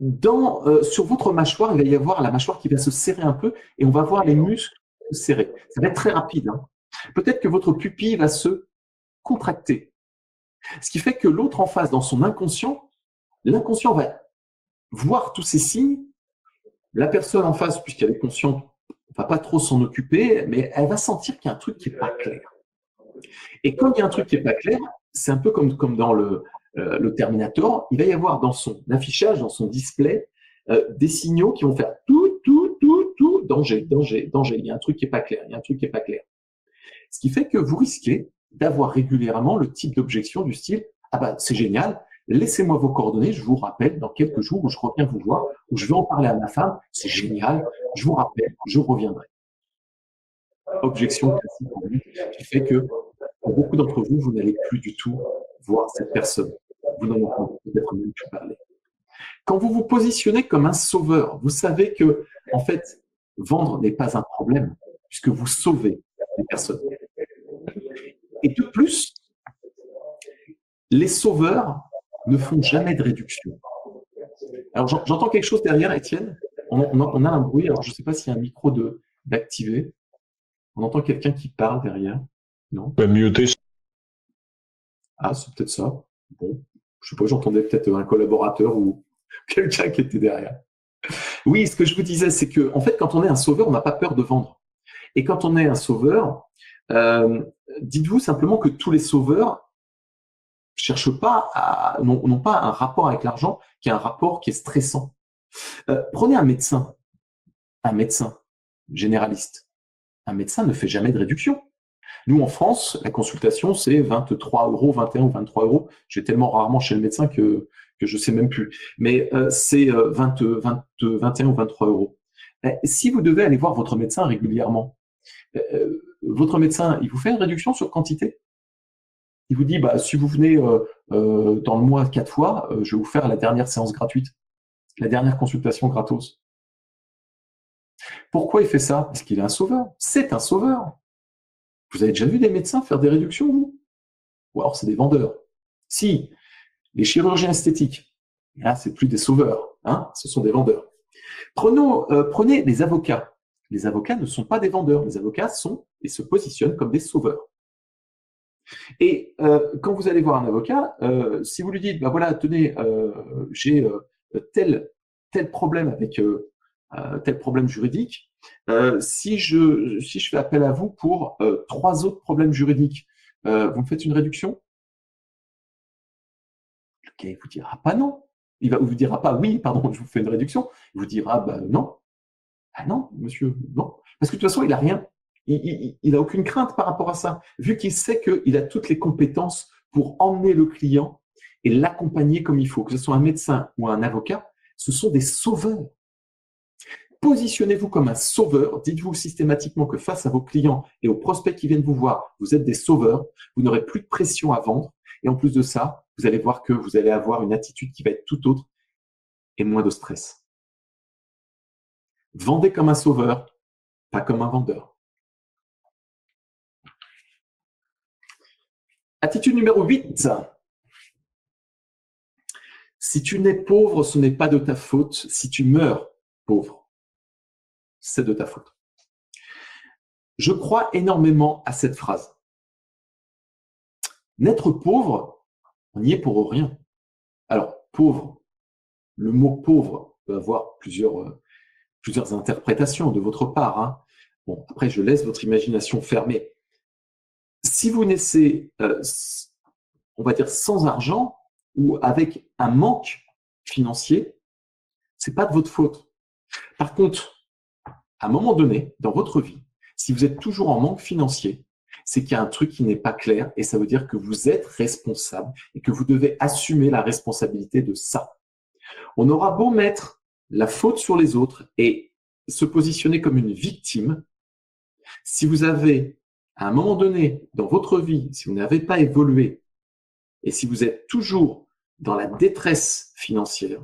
S3: Dans, euh, sur votre mâchoire, il va y avoir la mâchoire qui va se serrer un peu et on va voir les muscles se serrer. Ça va être très rapide. Hein. Peut-être que votre pupille va se contracter. Ce qui fait que l'autre en face, dans son inconscient, l'inconscient va voir tous ces signes. La personne en face, puisqu'elle est consciente, va pas trop s'en occuper, mais elle va sentir qu'il y a un truc qui est pas clair. Et quand il y a un truc qui est pas clair, c'est un peu comme, comme dans le, euh, le Terminator, il va y avoir dans son affichage, dans son display, euh, des signaux qui vont faire tout, tout, tout, tout, danger, danger, danger. Il y a un truc qui est pas clair, il y a un truc qui est pas clair. Ce qui fait que vous risquez d'avoir régulièrement le type d'objection du style ah bah c'est génial, laissez-moi vos coordonnées, je vous rappelle dans quelques jours où je reviens vous voir, où je vais en parler à ma femme, c'est génial, je vous rappelle, je reviendrai. Objection classique qui fait que pour beaucoup d'entre vous, vous n'allez plus du tout voir cette personne. Vous n'en entendez peut-être même plus parler. Quand vous vous positionnez comme un sauveur, vous savez que, en fait, vendre n'est pas un problème, puisque vous sauvez les personnes. Et de plus, les sauveurs ne font jamais de réduction. Alors j'entends quelque chose derrière, Étienne. On, a un bruit, alors je ne sais pas s'il y a un micro d'activer. On entend quelqu'un qui parle derrière. Non? Ah, c'est peut-être ça. Bon, je sais pas, j'entendais peut-être un collaborateur ou quelqu'un qui était derrière. Oui, ce que je vous disais, c'est que en fait, quand on est un sauveur, on n'a pas peur de vendre. Et quand on est un sauveur, euh, dites-vous simplement que tous les sauveurs cherchent pas à, n'ont pas un rapport avec l'argent qui est un rapport qui est stressant. Euh, prenez un médecin, un médecin généraliste. Un médecin ne fait jamais de réduction. Nous, en France, la consultation, c'est 23 euros, 21 ou 23 euros. J'ai tellement rarement chez le médecin que, que je sais même plus. Mais euh, c'est 20, 20, 21 ou 23 euros. Si vous devez aller voir votre médecin régulièrement, euh, votre médecin, il vous fait une réduction sur quantité? Il vous dit, bah, si vous venez euh, euh, dans le mois quatre fois, je vais vous faire la dernière séance gratuite, la dernière consultation gratos. Pourquoi il fait ça? Parce qu'il est un sauveur. C'est un sauveur. Vous avez déjà vu des médecins faire des réductions, vous? Ou alors c'est des vendeurs. Si, les chirurgiens esthétiques, là, c'est plus des sauveurs, hein, ce sont des vendeurs. Prenons, prenez les avocats les avocats ne sont pas des vendeurs. Les avocats sont et se positionnent comme des sauveurs. Et euh, quand vous allez voir un avocat, euh, si vous lui dites, bah voilà, tenez, euh, j'ai tel tel problème avec tel problème juridique, si je si je fais appel à vous pour trois autres problèmes juridiques, vous me faites une réduction? Ok, il vous dira pas non. Il va vous dira pas oui, pardon, je vous fais une réduction. Il vous dira bah non. Ah non, monsieur, non. Parce que de toute façon, il n'a rien. Il n'a aucune crainte par rapport à ça, vu qu'il sait qu'il a toutes les compétences pour emmener le client et l'accompagner comme il faut. Que ce soit un médecin ou un avocat, ce sont des sauveurs. Positionnez-vous comme un sauveur. Dites-vous systématiquement que face à vos clients et aux prospects qui viennent vous voir, vous êtes des sauveurs. Vous n'aurez plus de pression à vendre. Et en plus de ça, vous allez voir que vous allez avoir une attitude qui va être tout autre et moins de stress. Vendez comme un sauveur, pas comme un vendeur. Attitude numéro 8. Si tu n'es pauvre, ce n'est pas de ta faute. Si tu meurs pauvre, c'est de ta faute. Je crois énormément à cette phrase. N'être pauvre, on n'y est pour rien. Alors, pauvre, le mot pauvre peut avoir plusieurs euh, interprétations de votre part. Hein. Bon, après, je laisse votre imagination fermée. Si vous naissez, euh, on va dire, sans argent ou avec un manque financier, c'est pas de votre faute. Par contre, à un moment donné, dans votre vie, si vous êtes toujours en manque financier, c'est qu'il y a un truc qui n'est pas clair et ça veut dire que vous êtes responsable et que vous devez assumer la responsabilité de ça. On aura beau mettre la faute sur les autres et se positionner comme une victime, si vous avez, à un moment donné, dans votre vie, si vous n'avez pas évolué et si vous êtes toujours dans la détresse financière,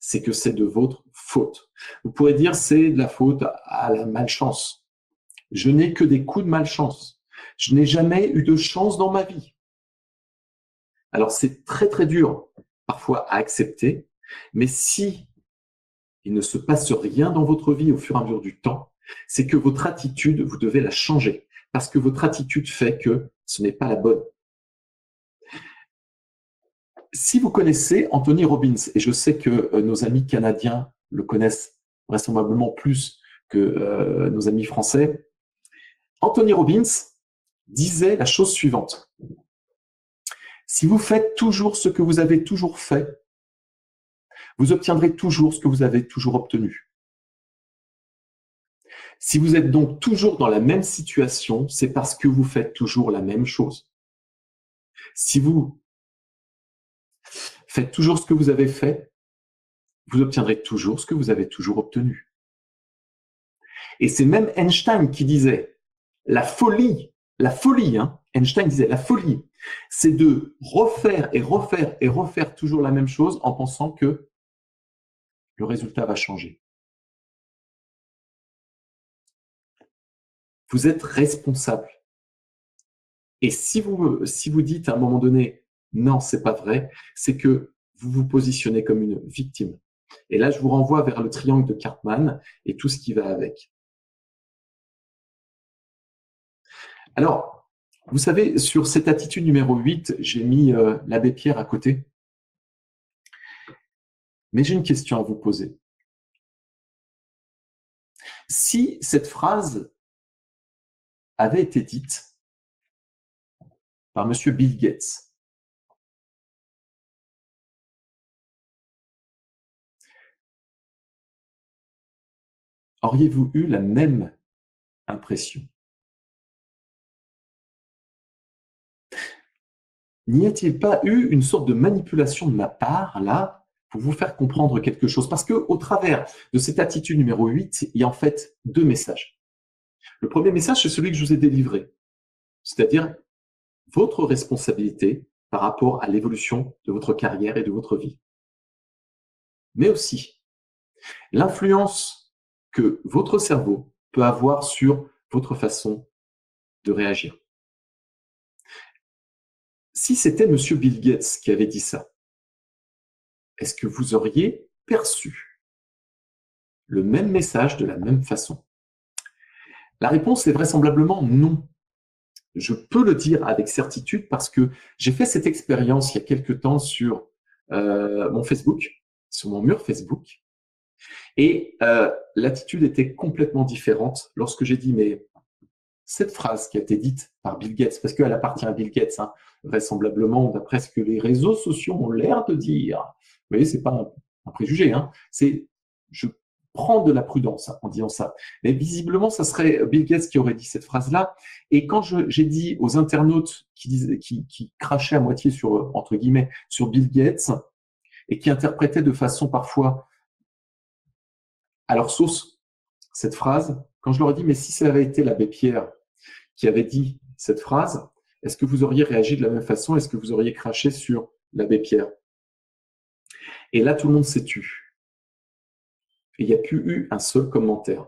S3: c'est que c'est de votre faute. Vous pourrez dire c'est de la faute à la malchance. Je n'ai que des coups de malchance. Je n'ai jamais eu de chance dans ma vie. Alors c'est très très dur parfois à accepter, mais si il ne se passe rien dans votre vie au fur et à mesure du temps, c'est que votre attitude, vous devez la changer, parce que votre attitude fait que ce n'est pas la bonne. Si vous connaissez Anthony Robbins, et je sais que euh, nos amis canadiens le connaissent vraisemblablement plus que euh, nos amis français, Anthony Robbins disait la chose suivante. Si vous faites toujours ce que vous avez toujours fait, vous obtiendrez toujours ce que vous avez toujours obtenu. Si vous êtes donc toujours dans la même situation, c'est parce que vous faites toujours la même chose. Si vous faites toujours ce que vous avez fait, vous obtiendrez toujours ce que vous avez toujours obtenu. Et c'est même Einstein qui disait, la folie, la folie, hein, Einstein disait, la folie, c'est de refaire et refaire et refaire toujours la même chose en pensant que le résultat va changer. Vous êtes responsable. Et si vous, si vous dites à un moment donné, non, c'est pas vrai, c'est que vous vous positionnez comme une victime. Et là, je vous renvoie vers le triangle de Cartman et tout ce qui va avec. Alors, vous savez, sur cette attitude numéro 8, j'ai mis euh, l'abbé Pierre à côté. Mais j'ai une question à vous poser. Si cette phrase avait été dite par M. Bill Gates, auriez-vous eu la même impression? N'y a-t-il pas eu une sorte de manipulation de ma part, là, pour vous faire comprendre quelque chose? Parce que au travers de cette attitude numéro 8, il y a en fait deux messages. Le premier message, c'est celui que je vous ai délivré, c'est-à-dire votre responsabilité par rapport à l'évolution de votre carrière et de votre vie. Mais aussi l'influence que votre cerveau peut avoir sur votre façon de réagir. Si c'était M. Bill Gates qui avait dit ça, est-ce que vous auriez perçu le même message de la même façon? La réponse est vraisemblablement non. Je peux le dire avec certitude parce que j'ai fait cette expérience il y a quelque temps sur euh, mon Facebook, sur mon mur Facebook, et euh, l'attitude était complètement différente lorsque j'ai dit mais cette phrase qui a été dite par Bill Gates, parce qu'elle appartient à Bill Gates, hein, vraisemblablement, d'après ce que les réseaux sociaux ont l'air de dire. Vous voyez, c'est pas un, préjugé, hein, c'est je prends de la prudence en disant ça. Mais visiblement, ça serait Bill Gates qui aurait dit cette phrase-là. Et quand j'ai dit aux internautes qui, crachaient à moitié sur Bill Gates, et qui interprétaient de façon parfois à leur sauce cette phrase, quand je leur ai dit, mais si ça avait été l'abbé Pierre qui avait dit cette phrase, est-ce que vous auriez réagi de la même façon? Est-ce que vous auriez craché sur l'abbé Pierre? Et là, tout le monde s'est tu. Il n'y a plus eu un seul commentaire.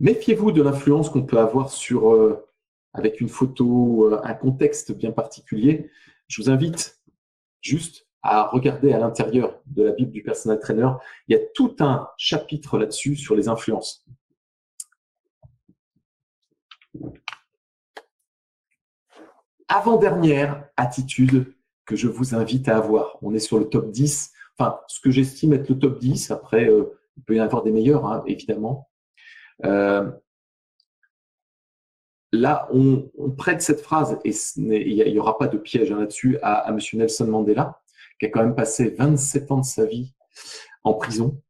S3: Méfiez-vous de l'influence qu'on peut avoir sur, euh, avec une photo, euh, un contexte bien particulier. Je vous invite juste à regarder à l'intérieur de la Bible du personnel trainer. Il y a tout un chapitre là-dessus sur les influences. Avant-dernière attitude que je vous invite à avoir. On est sur le top 10, enfin, ce que j'estime être le top 10. Après, euh, il peut y en avoir des meilleurs, hein, évidemment. Euh, là, on, prête cette phrase, et il n'y aura pas de piège hein, là-dessus, à, M. Nelson Mandela, qui a quand même passé 27 ans de sa vie en prison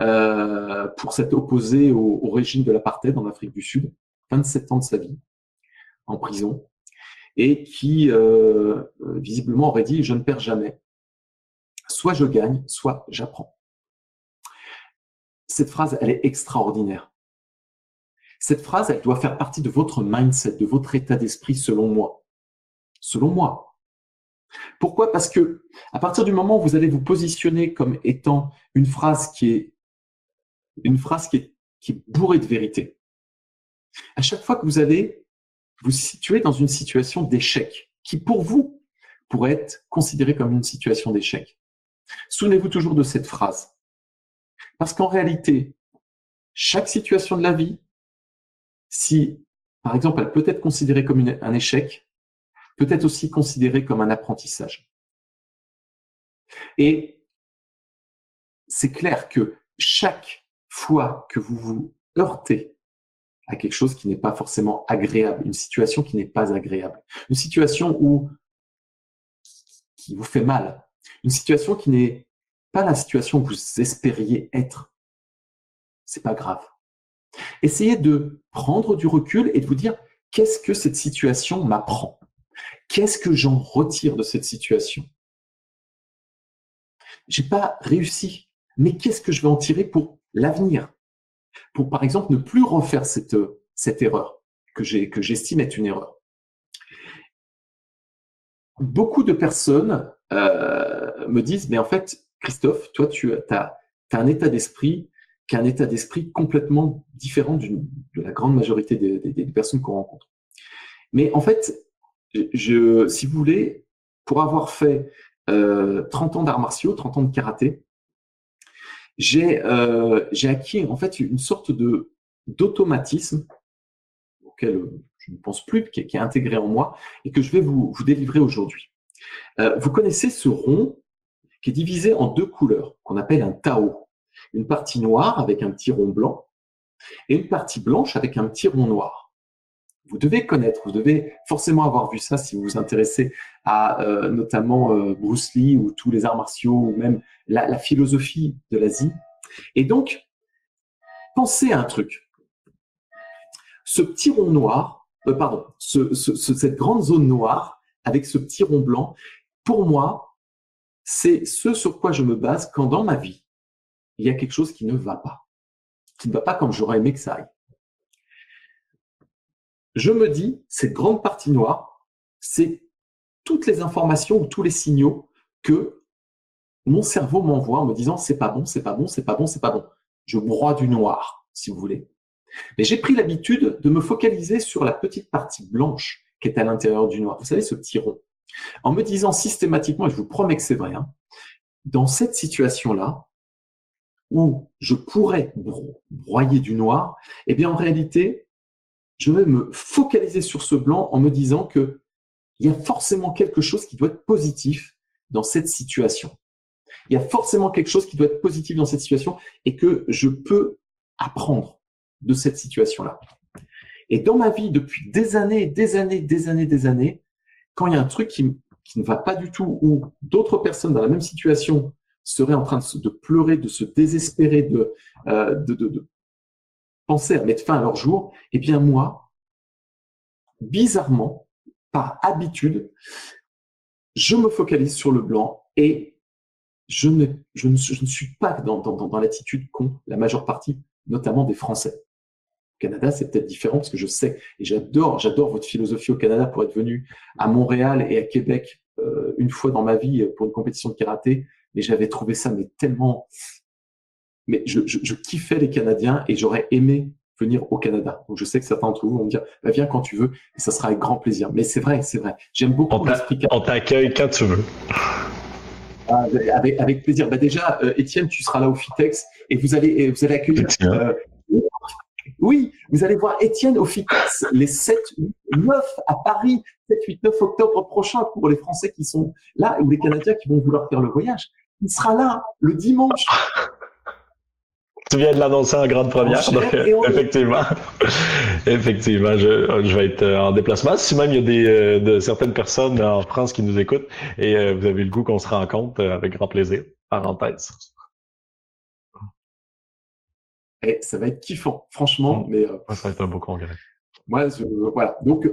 S3: euh, pour s'être opposé au, régime de l'apartheid en Afrique du Sud. 27 ans de sa vie en prison et qui visiblement aurait dit je ne perds jamais. Soit je gagne, soit j'apprends. Cette phrase, elle est extraordinaire. Cette phrase, elle doit faire partie de votre mindset, de votre état d'esprit, selon moi. Selon moi. Pourquoi? Parce que à partir du moment où vous allez vous positionner comme étant une phrase qui est une phrase qui est, qui est bourrée de vérité, à chaque fois que vous allez vous situer dans une situation d'échec, qui pour vous pourrait être considérée comme une situation d'échec. Souvenez-vous toujours de cette phrase. Parce qu'en réalité, chaque situation de la vie, si, par exemple, elle peut être considérée comme un échec, peut être aussi considérée comme un apprentissage. Et c'est clair que chaque fois que vous vous heurtez à quelque chose qui n'est pas forcément agréable, une situation qui n'est pas agréable, une situation qui vous fait mal, une situation qui n'est pas la situation que vous espériez être. C'est pas grave. Essayez de prendre du recul et de vous dire qu'est-ce que cette situation m'apprend? Qu'est-ce que j'en retire de cette situation? J'ai pas réussi, mais qu'est-ce que je vais en tirer pour l'avenir? Pour, par exemple, ne plus refaire cette, erreur que j'estime être une erreur. Beaucoup de personnes euh, me disent, mais en fait, Christophe, toi, tu as, un état d'esprit qui est un état d'esprit complètement différent de la grande majorité des, personnes qu'on rencontre. Mais en fait, je, si vous voulez, pour avoir fait euh, 30 ans d'arts martiaux, 30 ans de karaté, j'ai euh, j'ai acquis en fait une sorte de d'automatisme auquel je ne pense plus, qui est, qui est, intégré en moi et que je vais vous, vous délivrer aujourd'hui. Euh, vous connaissez ce rond qui est divisé en deux couleurs qu'on appelle un Tao. Une partie noire avec un petit rond blanc et une partie blanche avec un petit rond noir. Vous devez connaître, vous devez forcément avoir vu ça si vous vous intéressez à euh, notamment euh, Bruce Lee ou tous les arts martiaux ou même la, philosophie de l'Asie. Et donc, pensez à un truc. Ce petit rond noir, euh, pardon, ce, ce, cette grande zone noire avec ce petit rond blanc, pour moi, c'est ce sur quoi je me base quand dans ma vie, il y a quelque chose qui ne va pas, qui ne va pas comme j'aurais aimé que ça aille. Je me dis, cette grande partie noire, c'est toutes les informations ou tous les signaux que mon cerveau m'envoie en me disant c'est pas bon, c'est pas bon, c'est pas bon, c'est pas bon. Je broie du noir, si vous voulez. Mais j'ai pris l'habitude de me focaliser sur la petite partie blanche qui est à l'intérieur du noir. Vous savez, ce petit rond. En me disant systématiquement, et je vous promets que c'est vrai, hein, dans cette situation-là, où je pourrais broyer du noir, eh bien, en réalité, je vais me focaliser sur ce blanc en me disant que il y a forcément quelque chose qui doit être positif dans cette situation. Il y a forcément quelque chose qui doit être positif dans cette situation et que je peux apprendre de cette situation-là. Et dans ma vie, depuis des années, des années, des années, des années, quand il y a un truc qui, ne va pas du tout, ou d'autres personnes dans la même situation seraient en train de, pleurer, de se désespérer, euh, de, penser à mettre fin à leur jour, eh bien moi, bizarrement, par habitude, je me focalise sur le blanc et je ne, suis pas dans l'attitude qu'ont la majeure partie, notamment des Français. Canada, c'est peut-être différent parce que je sais et j'adore, j'adore votre philosophie au Canada pour être venu à Montréal et à Québec euh, une fois dans ma vie pour une compétition de karaté, mais j'avais trouvé ça mais tellement, mais je, je, je kiffais les Canadiens et j'aurais aimé venir au Canada. Donc je sais que certains d'entre vous vont me dire, bah, viens quand tu veux, et ça sera avec grand plaisir. Mais c'est vrai, c'est vrai. J'aime beaucoup
S2: l'esprit. On t'accueille quand tu veux.
S3: Ah, avec, avec, plaisir. Bah, déjà, euh, Étienne, tu seras là au Fitex et vous allez, vous allez accueillir. Euh, oui, vous allez voir Étienne au Fitex les 7, 8, 9 à Paris, 7, 8, 9 octobre prochain pour les Français qui sont là ou les Canadiens qui vont vouloir faire le voyage. Il sera là le dimanche
S2: Tu viens de l'annoncer en grande première. effectivement, effectivement, je, je, vais être euh, en déplacement. Si même il y a des, euh, de certaines personnes en France qui nous écoutent et euh, vous avez le goût qu'on se rencontre, avec grand plaisir. Parenthèse.
S3: Et ça va être kiffant, franchement. Mm. Mais
S2: ça va être un beau congrès.
S3: Moi, voilà. Donc,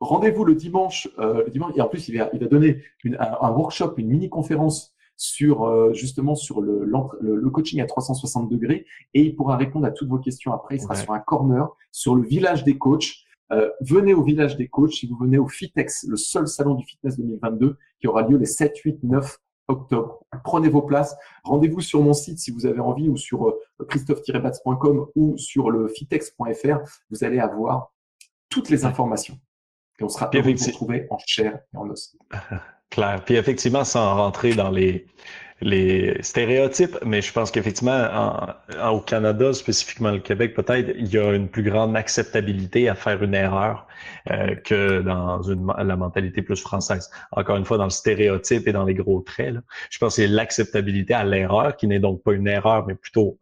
S3: rendez-vous le dimanche, le dimanche. Et en plus, il va, il va donner une, un, workshop, une mini conférence sur euh, justement sur le, le, coaching à 360 degrés et il pourra répondre à toutes vos questions après. Il sera sur un corner sur le village des coachs. Euh, venez au village des coachs si vous venez au Fitex, le seul salon du fitness 2022 qui aura lieu les 7, 8, 9 octobre. Prenez vos places. Rendez-vous sur mon site si vous avez envie ou sur euh, christophe-batz.com ou sur le fitex.fr. Vous allez avoir toutes les informations. Et on sera heureux de vous retrouver en chair et en os.
S2: Claire. Puis effectivement, sans rentrer dans les, les stéréotypes, mais je pense qu'effectivement, au Canada, spécifiquement le Québec, peut-être, il y a une plus grande acceptabilité à faire une erreur euh, que dans la mentalité plus française. Encore une fois, dans le stéréotype et dans les gros traits, je pense que l'acceptabilité à l'erreur, qui n'est donc pas une erreur, mais plutôt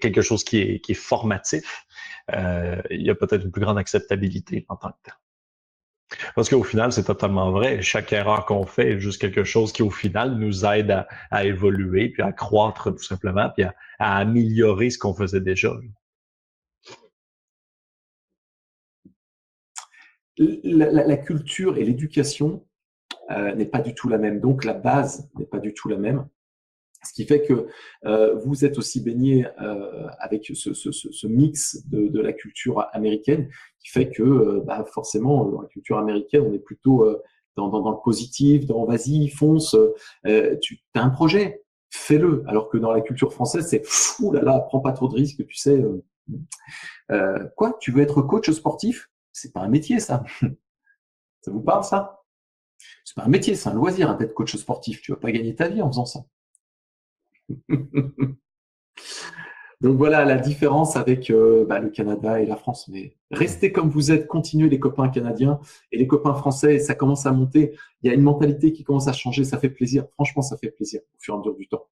S2: quelque chose qui est, qui est formatif. Euh, il y a peut-être une plus grande acceptabilité en tant que tel. Parce qu'au final, c'est totalement vrai. Chaque erreur qu'on fait est juste quelque chose qui, au final, nous aide à, évoluer, puis à croître tout simplement, puis à, améliorer ce qu'on faisait déjà.
S3: La, culture et l'éducation euh, n'est pas du tout la même. Donc, la base n'est pas du tout la même. Ce qui fait que euh, vous êtes aussi baigné euh, avec ce, ce, ce, mix de, de, la culture américaine, qui fait que euh, bah, forcément, dans la culture américaine, on est plutôt euh, dans, dans, dans, le positif, dans vas-y, fonce, euh, tu as un projet, fais-le. Alors que dans la culture française, c'est fou là là, prends pas trop de risques, tu sais. quoi, tu veux être coach sportif? C'est pas un métier, ça. ça vous parle, ça? C'est pas un métier, c'est un loisir hein, d'être coach sportif. Tu vas pas gagner ta vie en faisant ça. Donc voilà la différence avec euh, bah, le Canada et la France. Mais restez comme vous êtes, continuez les copains canadiens et les copains français, ça commence à monter. Il y a une mentalité qui commence à changer, ça fait plaisir. Franchement, ça fait plaisir au fur et à mesure du temps.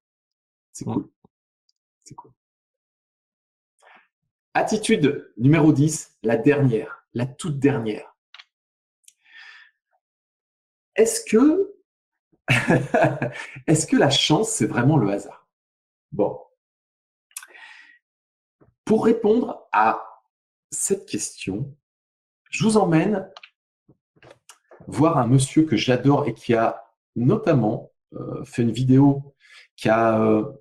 S3: C'est cool. C'est cool. Attitude numéro 10, la dernière, la toute dernière. Est-ce que, est-ce que la chance, c'est vraiment le hasard? Bon. Pour répondre à cette question, je vous emmène voir un monsieur que j'adore et qui a notamment euh, fait une vidéo qui a, euh,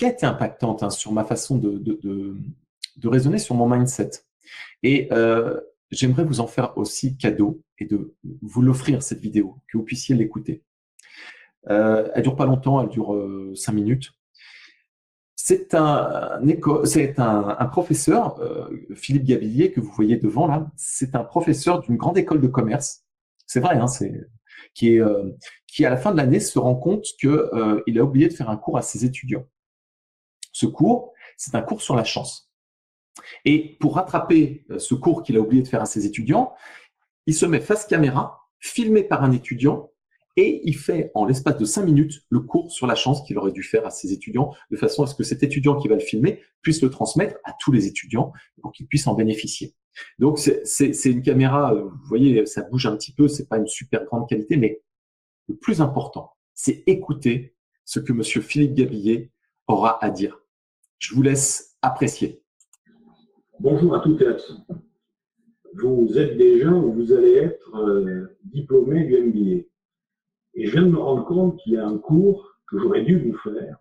S3: été impactante hein, sur ma façon de, raisonner sur mon mindset. Et euh, j'aimerais vous en faire aussi cadeau et de vous l'offrir cette vidéo, que vous puissiez l'écouter. Elle dure pas longtemps, elle dure cinq minutes. C'est un, professeur, euh, Philippe Gabillier, que vous voyez devant là. C'est un professeur d'une grande école de commerce. C'est vrai, hein, c'est qui est euh, qui à la fin de l'année se rend compte que euh, a oublié de faire un cours à ses étudiants. Ce cours, c'est un cours sur la chance. Et pour rattraper ce cours qu'il a oublié de faire à ses étudiants, il se met face caméra, filmé par un étudiant, et il fait en l'espace de cinq minutes le cours sur la chance qu'il aurait dû faire à ses étudiants, de façon à ce que cet étudiant qui va le filmer puisse le transmettre à tous les étudiants pour qu'ils puissent en bénéficier. Donc c'est une caméra, euh, vous voyez, ça bouge un petit peu, c'est pas une super grande qualité, mais le plus important, c'est écouter ce que Monsieur Philippe Gabillet aura à dire. Je vous laisse apprécier.
S5: Bonjour à toutes et à tous. Vous êtes déjà ou vous allez être euh, diplômé du MBA. Et je viens de me rendre compte qu'il y a un cours que j'aurais dû vous faire,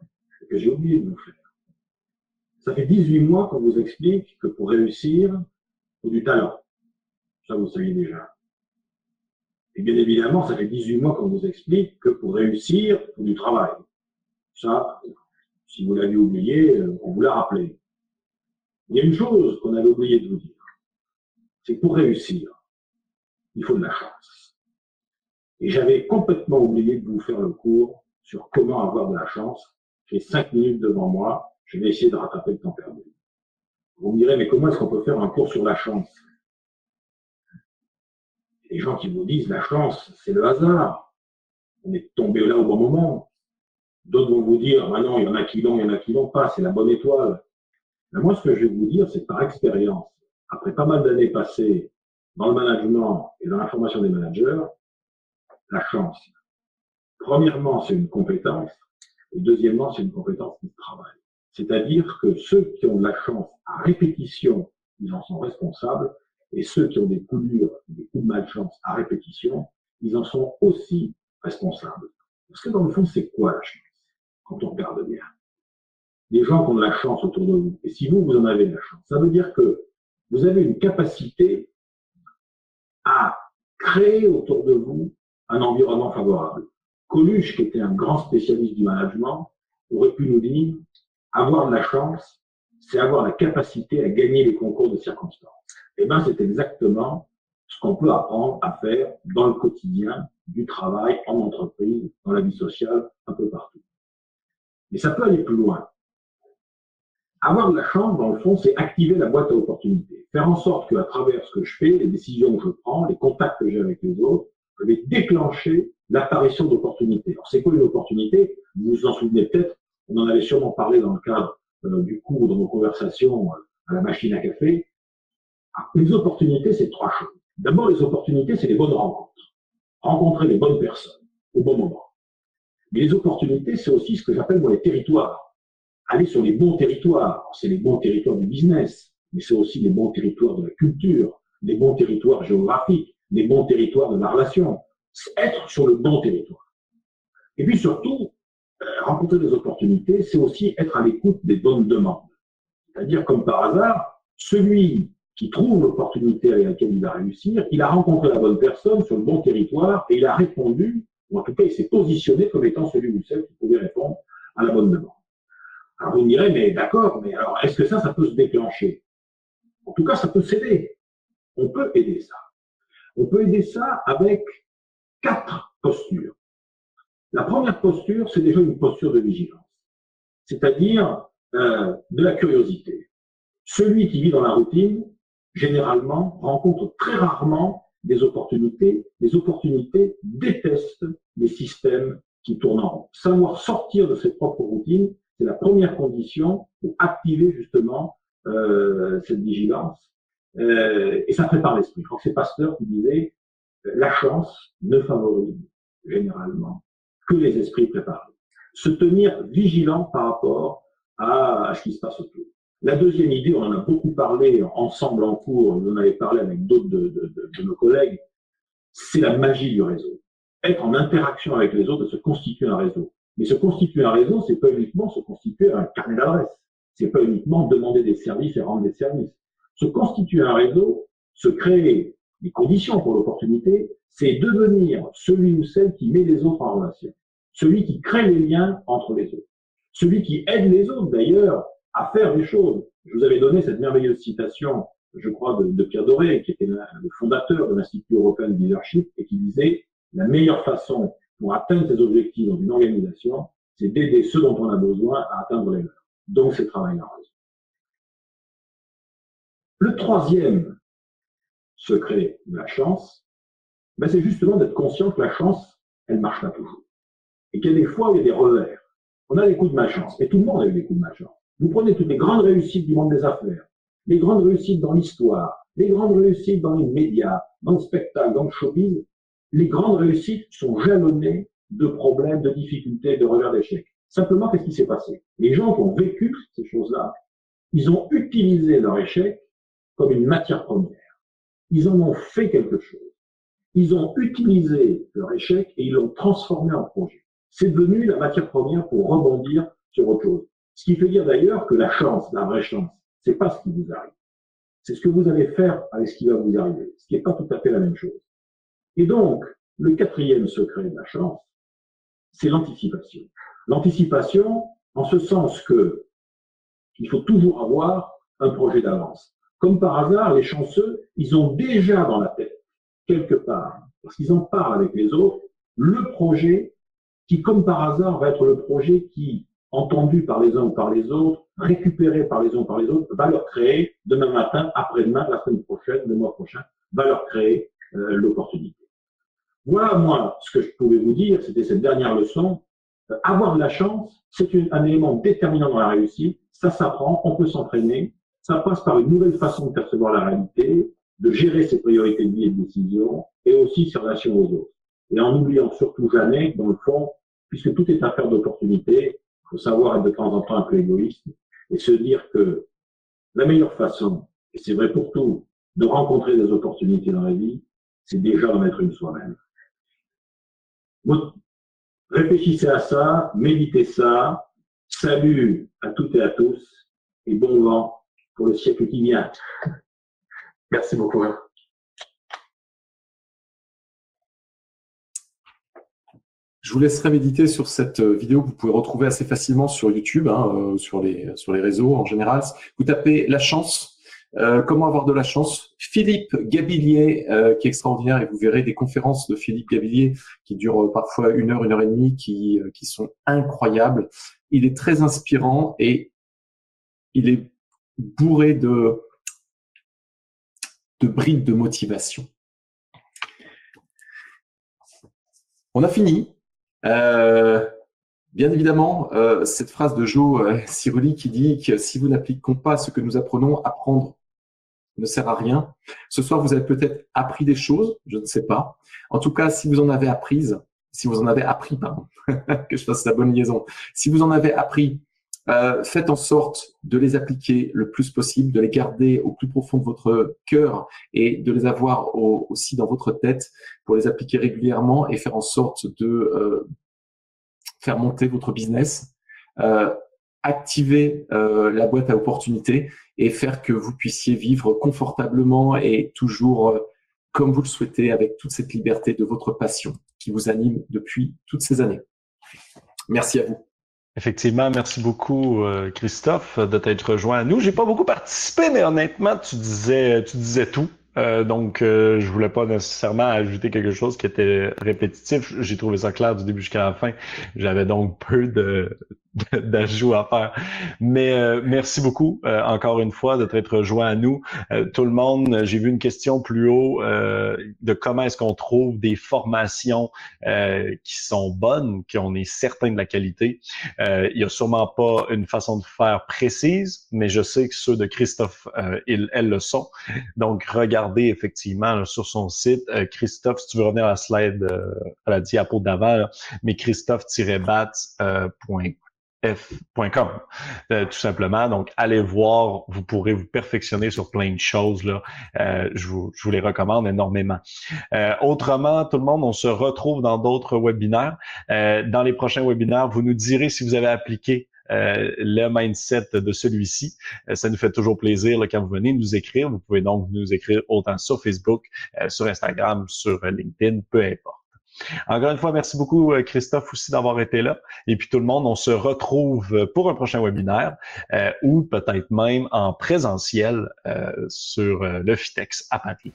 S5: que j'ai oublié de vous faire. Ça fait 18 mois qu'on vous explique que pour réussir, il faut du talent. Ça, vous savez déjà. Et bien évidemment, ça fait 18 mois qu'on vous explique que pour réussir, il faut du travail. Ça, si vous l'avez oublié, on vous l'a rappelé. Il y a une chose qu'on avait oublié de vous dire. C'est que pour réussir, il faut de la chance. Et j'avais complètement oublié de vous faire le cours sur comment avoir de la chance. J'ai cinq minutes devant moi. Je vais essayer de rattraper le temps perdu. Vous me direz, mais comment est-ce qu'on peut faire un cours sur la chance? Les gens qui vous disent, la chance, c'est le hasard. On est tombé là au bon moment. D'autres vont vous dire, bah non, il y en a qui l'ont, il y en a qui l'ont pas, c'est la bonne étoile. Mais moi, ce que je vais vous dire, c'est par expérience, après pas mal d'années passées dans le management et dans la formation des managers, la chance. Premièrement, c'est une compétence. Et deuxièmement, c'est une compétence qui travaille. C'est-à-dire que ceux qui ont de la chance à répétition, ils en sont responsables. Et ceux qui ont des coups durs, des coups de malchance à répétition, ils en sont aussi responsables. Parce que dans le fond, c'est quoi la chance Quand on regarde bien? Les gens qui ont de la chance autour de vous. Et si vous, vous en avez de la chance, ça veut dire que vous avez une capacité à créer autour de vous un environnement favorable. Coluche, qui était un grand spécialiste du management, aurait pu nous dire, avoir de la chance, c'est avoir la capacité à gagner les concours de circonstances. Eh bien, c'est exactement ce qu'on peut apprendre à faire dans le quotidien du travail, en entreprise, dans la vie sociale, un peu partout. Mais ça peut aller plus loin. Avoir de la chance, dans le fond, c'est activer la boîte à opportunités. Faire en sorte qu'à travers ce que je fais, les décisions que je prends, les contacts que j'ai avec les autres, je vais déclencher l'apparition d'opportunités. Alors, c'est quoi une opportunité? Vous vous en souvenez peut-être, on en avait sûrement parlé dans le cadre euh, du cours, dans nos conversations euh, à la machine à café. Alors, les opportunités, c'est trois choses. D'abord, les opportunités, c'est les bonnes rencontres. Rencontrer les bonnes personnes au bon moment. Mais les opportunités, c'est aussi ce que j'appelle les territoires. Aller sur les bons territoires. C'est les bons territoires du business, mais c'est aussi les bons territoires de la culture, les bons territoires géographiques, les bons territoires de la relation. Être sur le bon territoire. Et puis surtout, euh, rencontrer des opportunités, c'est aussi être à l'écoute des bonnes demandes. C'est-à-dire, comme par hasard, celui qui trouve l'opportunité avec laquelle il va réussir, il a rencontré la bonne personne sur le bon territoire et il a répondu, ou en tout cas il s'est positionné comme étant celui ou celle qui pouvait répondre à la bonne demande. Alors vous me direz, mais d'accord, mais alors est-ce que ça, ça peut se déclencher? En tout cas, ça peut s'aider. On peut aider ça. On peut aider ça avec quatre postures. La première posture, c'est déjà une posture de vigilance, c'est-à-dire euh, de la curiosité. Celui qui vit dans la routine, généralement, rencontre très rarement des opportunités. Les opportunités détestent les systèmes qui tournent en rond. Savoir sortir de ses propres routines, c'est la première condition pour activer justement euh, cette vigilance. Euh, et ça prépare l'esprit. Je crois que c'est Pasteur qui disait la chance ne favorise généralement que les esprits préparés. Se tenir vigilant par rapport à, ce qui se passe autour. La deuxième idée, on en a beaucoup parlé ensemble en cours, on en avait parlé avec d'autres de, de, nos collègues, c'est la magie du réseau. Être en interaction avec les autres, se constituer un réseau. Mais se constituer un réseau, c'est pas uniquement se constituer un carnet d'adresses. C'est pas uniquement demander des services et rendre des services. Se constituer un réseau, se créer des conditions pour l'opportunité, c'est devenir celui ou celle qui met les autres en relation. Celui qui crée les liens entre les autres. Celui qui aide les autres, d'ailleurs, à faire des choses. Je vous avais donné cette merveilleuse citation, je crois, de, Pierre Doré, qui était le fondateur de l'Institut européen de leadership, et qui disait la meilleure façon pour atteindre ses objectifs dans une organisation, c'est d'aider ceux dont on a besoin à atteindre les leurs. Donc, c'est travailler en réseau. Le troisième secret de la chance, ben c'est justement d'être conscient que la chance, elle marche pas toujours. Et qu'il y a des fois où il y a des revers. On a des coups de malchance. Et tout le monde a eu des coups de malchance. Vous prenez toutes les grandes réussites du monde des affaires, les grandes réussites dans l'histoire, les grandes réussites dans les médias, dans le spectacle, dans le showbiz, les grandes réussites sont jalonnées de problèmes, de difficultés, de revers d'échecs. Simplement, qu'est-ce qui s'est passé? Les gens qui ont vécu ces choses-là, ils ont utilisé leur échec comme une matière première. Ils en ont fait quelque chose. Ils ont utilisé leur échec et ils l'ont transformé en projet. C'est devenu la matière première pour rebondir sur autre chose. Ce qui fait dire d'ailleurs que la chance, la vraie chance, c'est pas ce qui vous arrive. C'est ce que vous allez faire avec ce qui va vous arriver, ce qui n'est pas tout à fait la même chose. Et donc, le quatrième secret de la chance, c'est l'anticipation. L'anticipation, en ce sens que il faut toujours avoir un projet d'avance. Comme par hasard, les chanceux, ils ont déjà dans la tête, quelque part, parce qu'ils en parlent avec les autres, le projet qui, comme par hasard, va être le projet qui entendu par les uns ou par les autres, récupéré par les uns ou par les autres, va leur créer demain matin, après-demain, la semaine prochaine, le mois prochain, va leur créer euh, l'opportunité. Voilà, moi, ce que je pouvais vous dire, c'était cette dernière leçon. avoir de la chance, c'est un élément déterminant dans la réussite. Ça s'apprend, on peut s'entraîner. Ça passe par une nouvelle façon de percevoir la réalité, de gérer ses priorités de vie et de décision, et aussi ses relations aux autres. Et en n'oubliant surtout jamais, dans le fond, puisque tout est affaire d'opportunité, il faut savoir être de temps en temps un peu égoïste et se dire que la meilleure façon, et c'est vrai pour tout, de rencontrer des opportunités dans la vie, c'est déjà d'en être une soi-même. Réfléchissez à ça, méditez ça. Salut à toutes et à tous et bon vent pour le siècle qui vient.
S3: Merci beaucoup. Je vous laisserai méditer sur cette vidéo que vous pouvez retrouver assez facilement sur YouTube, hein, euh, sur, les, sur les réseaux en général. Vous tapez la chance euh, comment avoir de la chance? Philippe Gabillier, euh, qui est extraordinaire, et vous verrez des conférences de Philippe Gabillier qui durent euh, parfois une heure, une heure et demie, qui, qui sont incroyables. Il est très inspirant et il est bourré de, de brides de motivation. On a fini. Euh, Bien évidemment, euh, cette phrase de Joe euh, qui dit que si vous n'appliquons pas ce que nous apprenons, apprendre ne sert à rien. Ce soir, vous avez peut-être appris des choses, je ne sais pas. En tout cas, si vous en avez appris, si vous en avez appris, pardon, que je fasse la bonne liaison, si vous en avez appris, euh, faites en sorte de les appliquer le plus possible, de les garder au plus profond de votre cœur et de les avoir aussi dans votre tête pour les appliquer régulièrement et faire en sorte de euh, faire monter votre business, euh, activer la boîte à opportunités et faire que vous puissiez vivre confortablement et toujours euh, comme vous le souhaitez avec toute cette liberté de votre passion qui vous anime depuis toutes ces années. Merci à vous.
S2: Effectivement, merci beaucoup euh, Christophe de t'être rejoint à nous. J'ai pas beaucoup participé, mais honnêtement, tu disais, tu disais tout. Euh, donc, je voulais pas nécessairement ajouter quelque chose qui était répétitif. J'ai trouvé ça clair du début jusqu'à la fin. J'avais donc peu de, d'ajout à faire. Mais euh, merci beaucoup euh, encore une fois d'être être rejoint à nous. Euh, tout le monde, j'ai vu une question plus haut de comment est-ce qu'on trouve des formations qui sont bonnes, qu'on est certain de la qualité. il y a sûrement pas une façon de faire précise, mais je sais que ceux de Christophe, ils, elles le sont. Donc, regardez effectivement sur son site. Christophe, si tu veux revenir à la slide, à la diapo d'avant, mais christophe-bat.com f.com, euh, tout simplement. Donc, allez voir, vous pourrez vous perfectionner sur plein de choses. Là. Euh, je, vous, les recommande énormément. Euh, autrement, tout le monde, on se retrouve dans d'autres webinaires. dans les prochains webinaires, vous nous direz si vous avez appliqué le mindset de celui-ci. ça nous fait toujours plaisir là, quand vous venez nous écrire. Vous pouvez donc nous écrire autant sur Facebook, sur Instagram, sur LinkedIn, peu importe. Encore une fois, merci beaucoup, euh, Christophe, aussi d'avoir été là. Et puis tout le monde, on se retrouve pour un prochain webinaire euh, ou peut-être même en présentiel euh, sur le FITEX à Paris.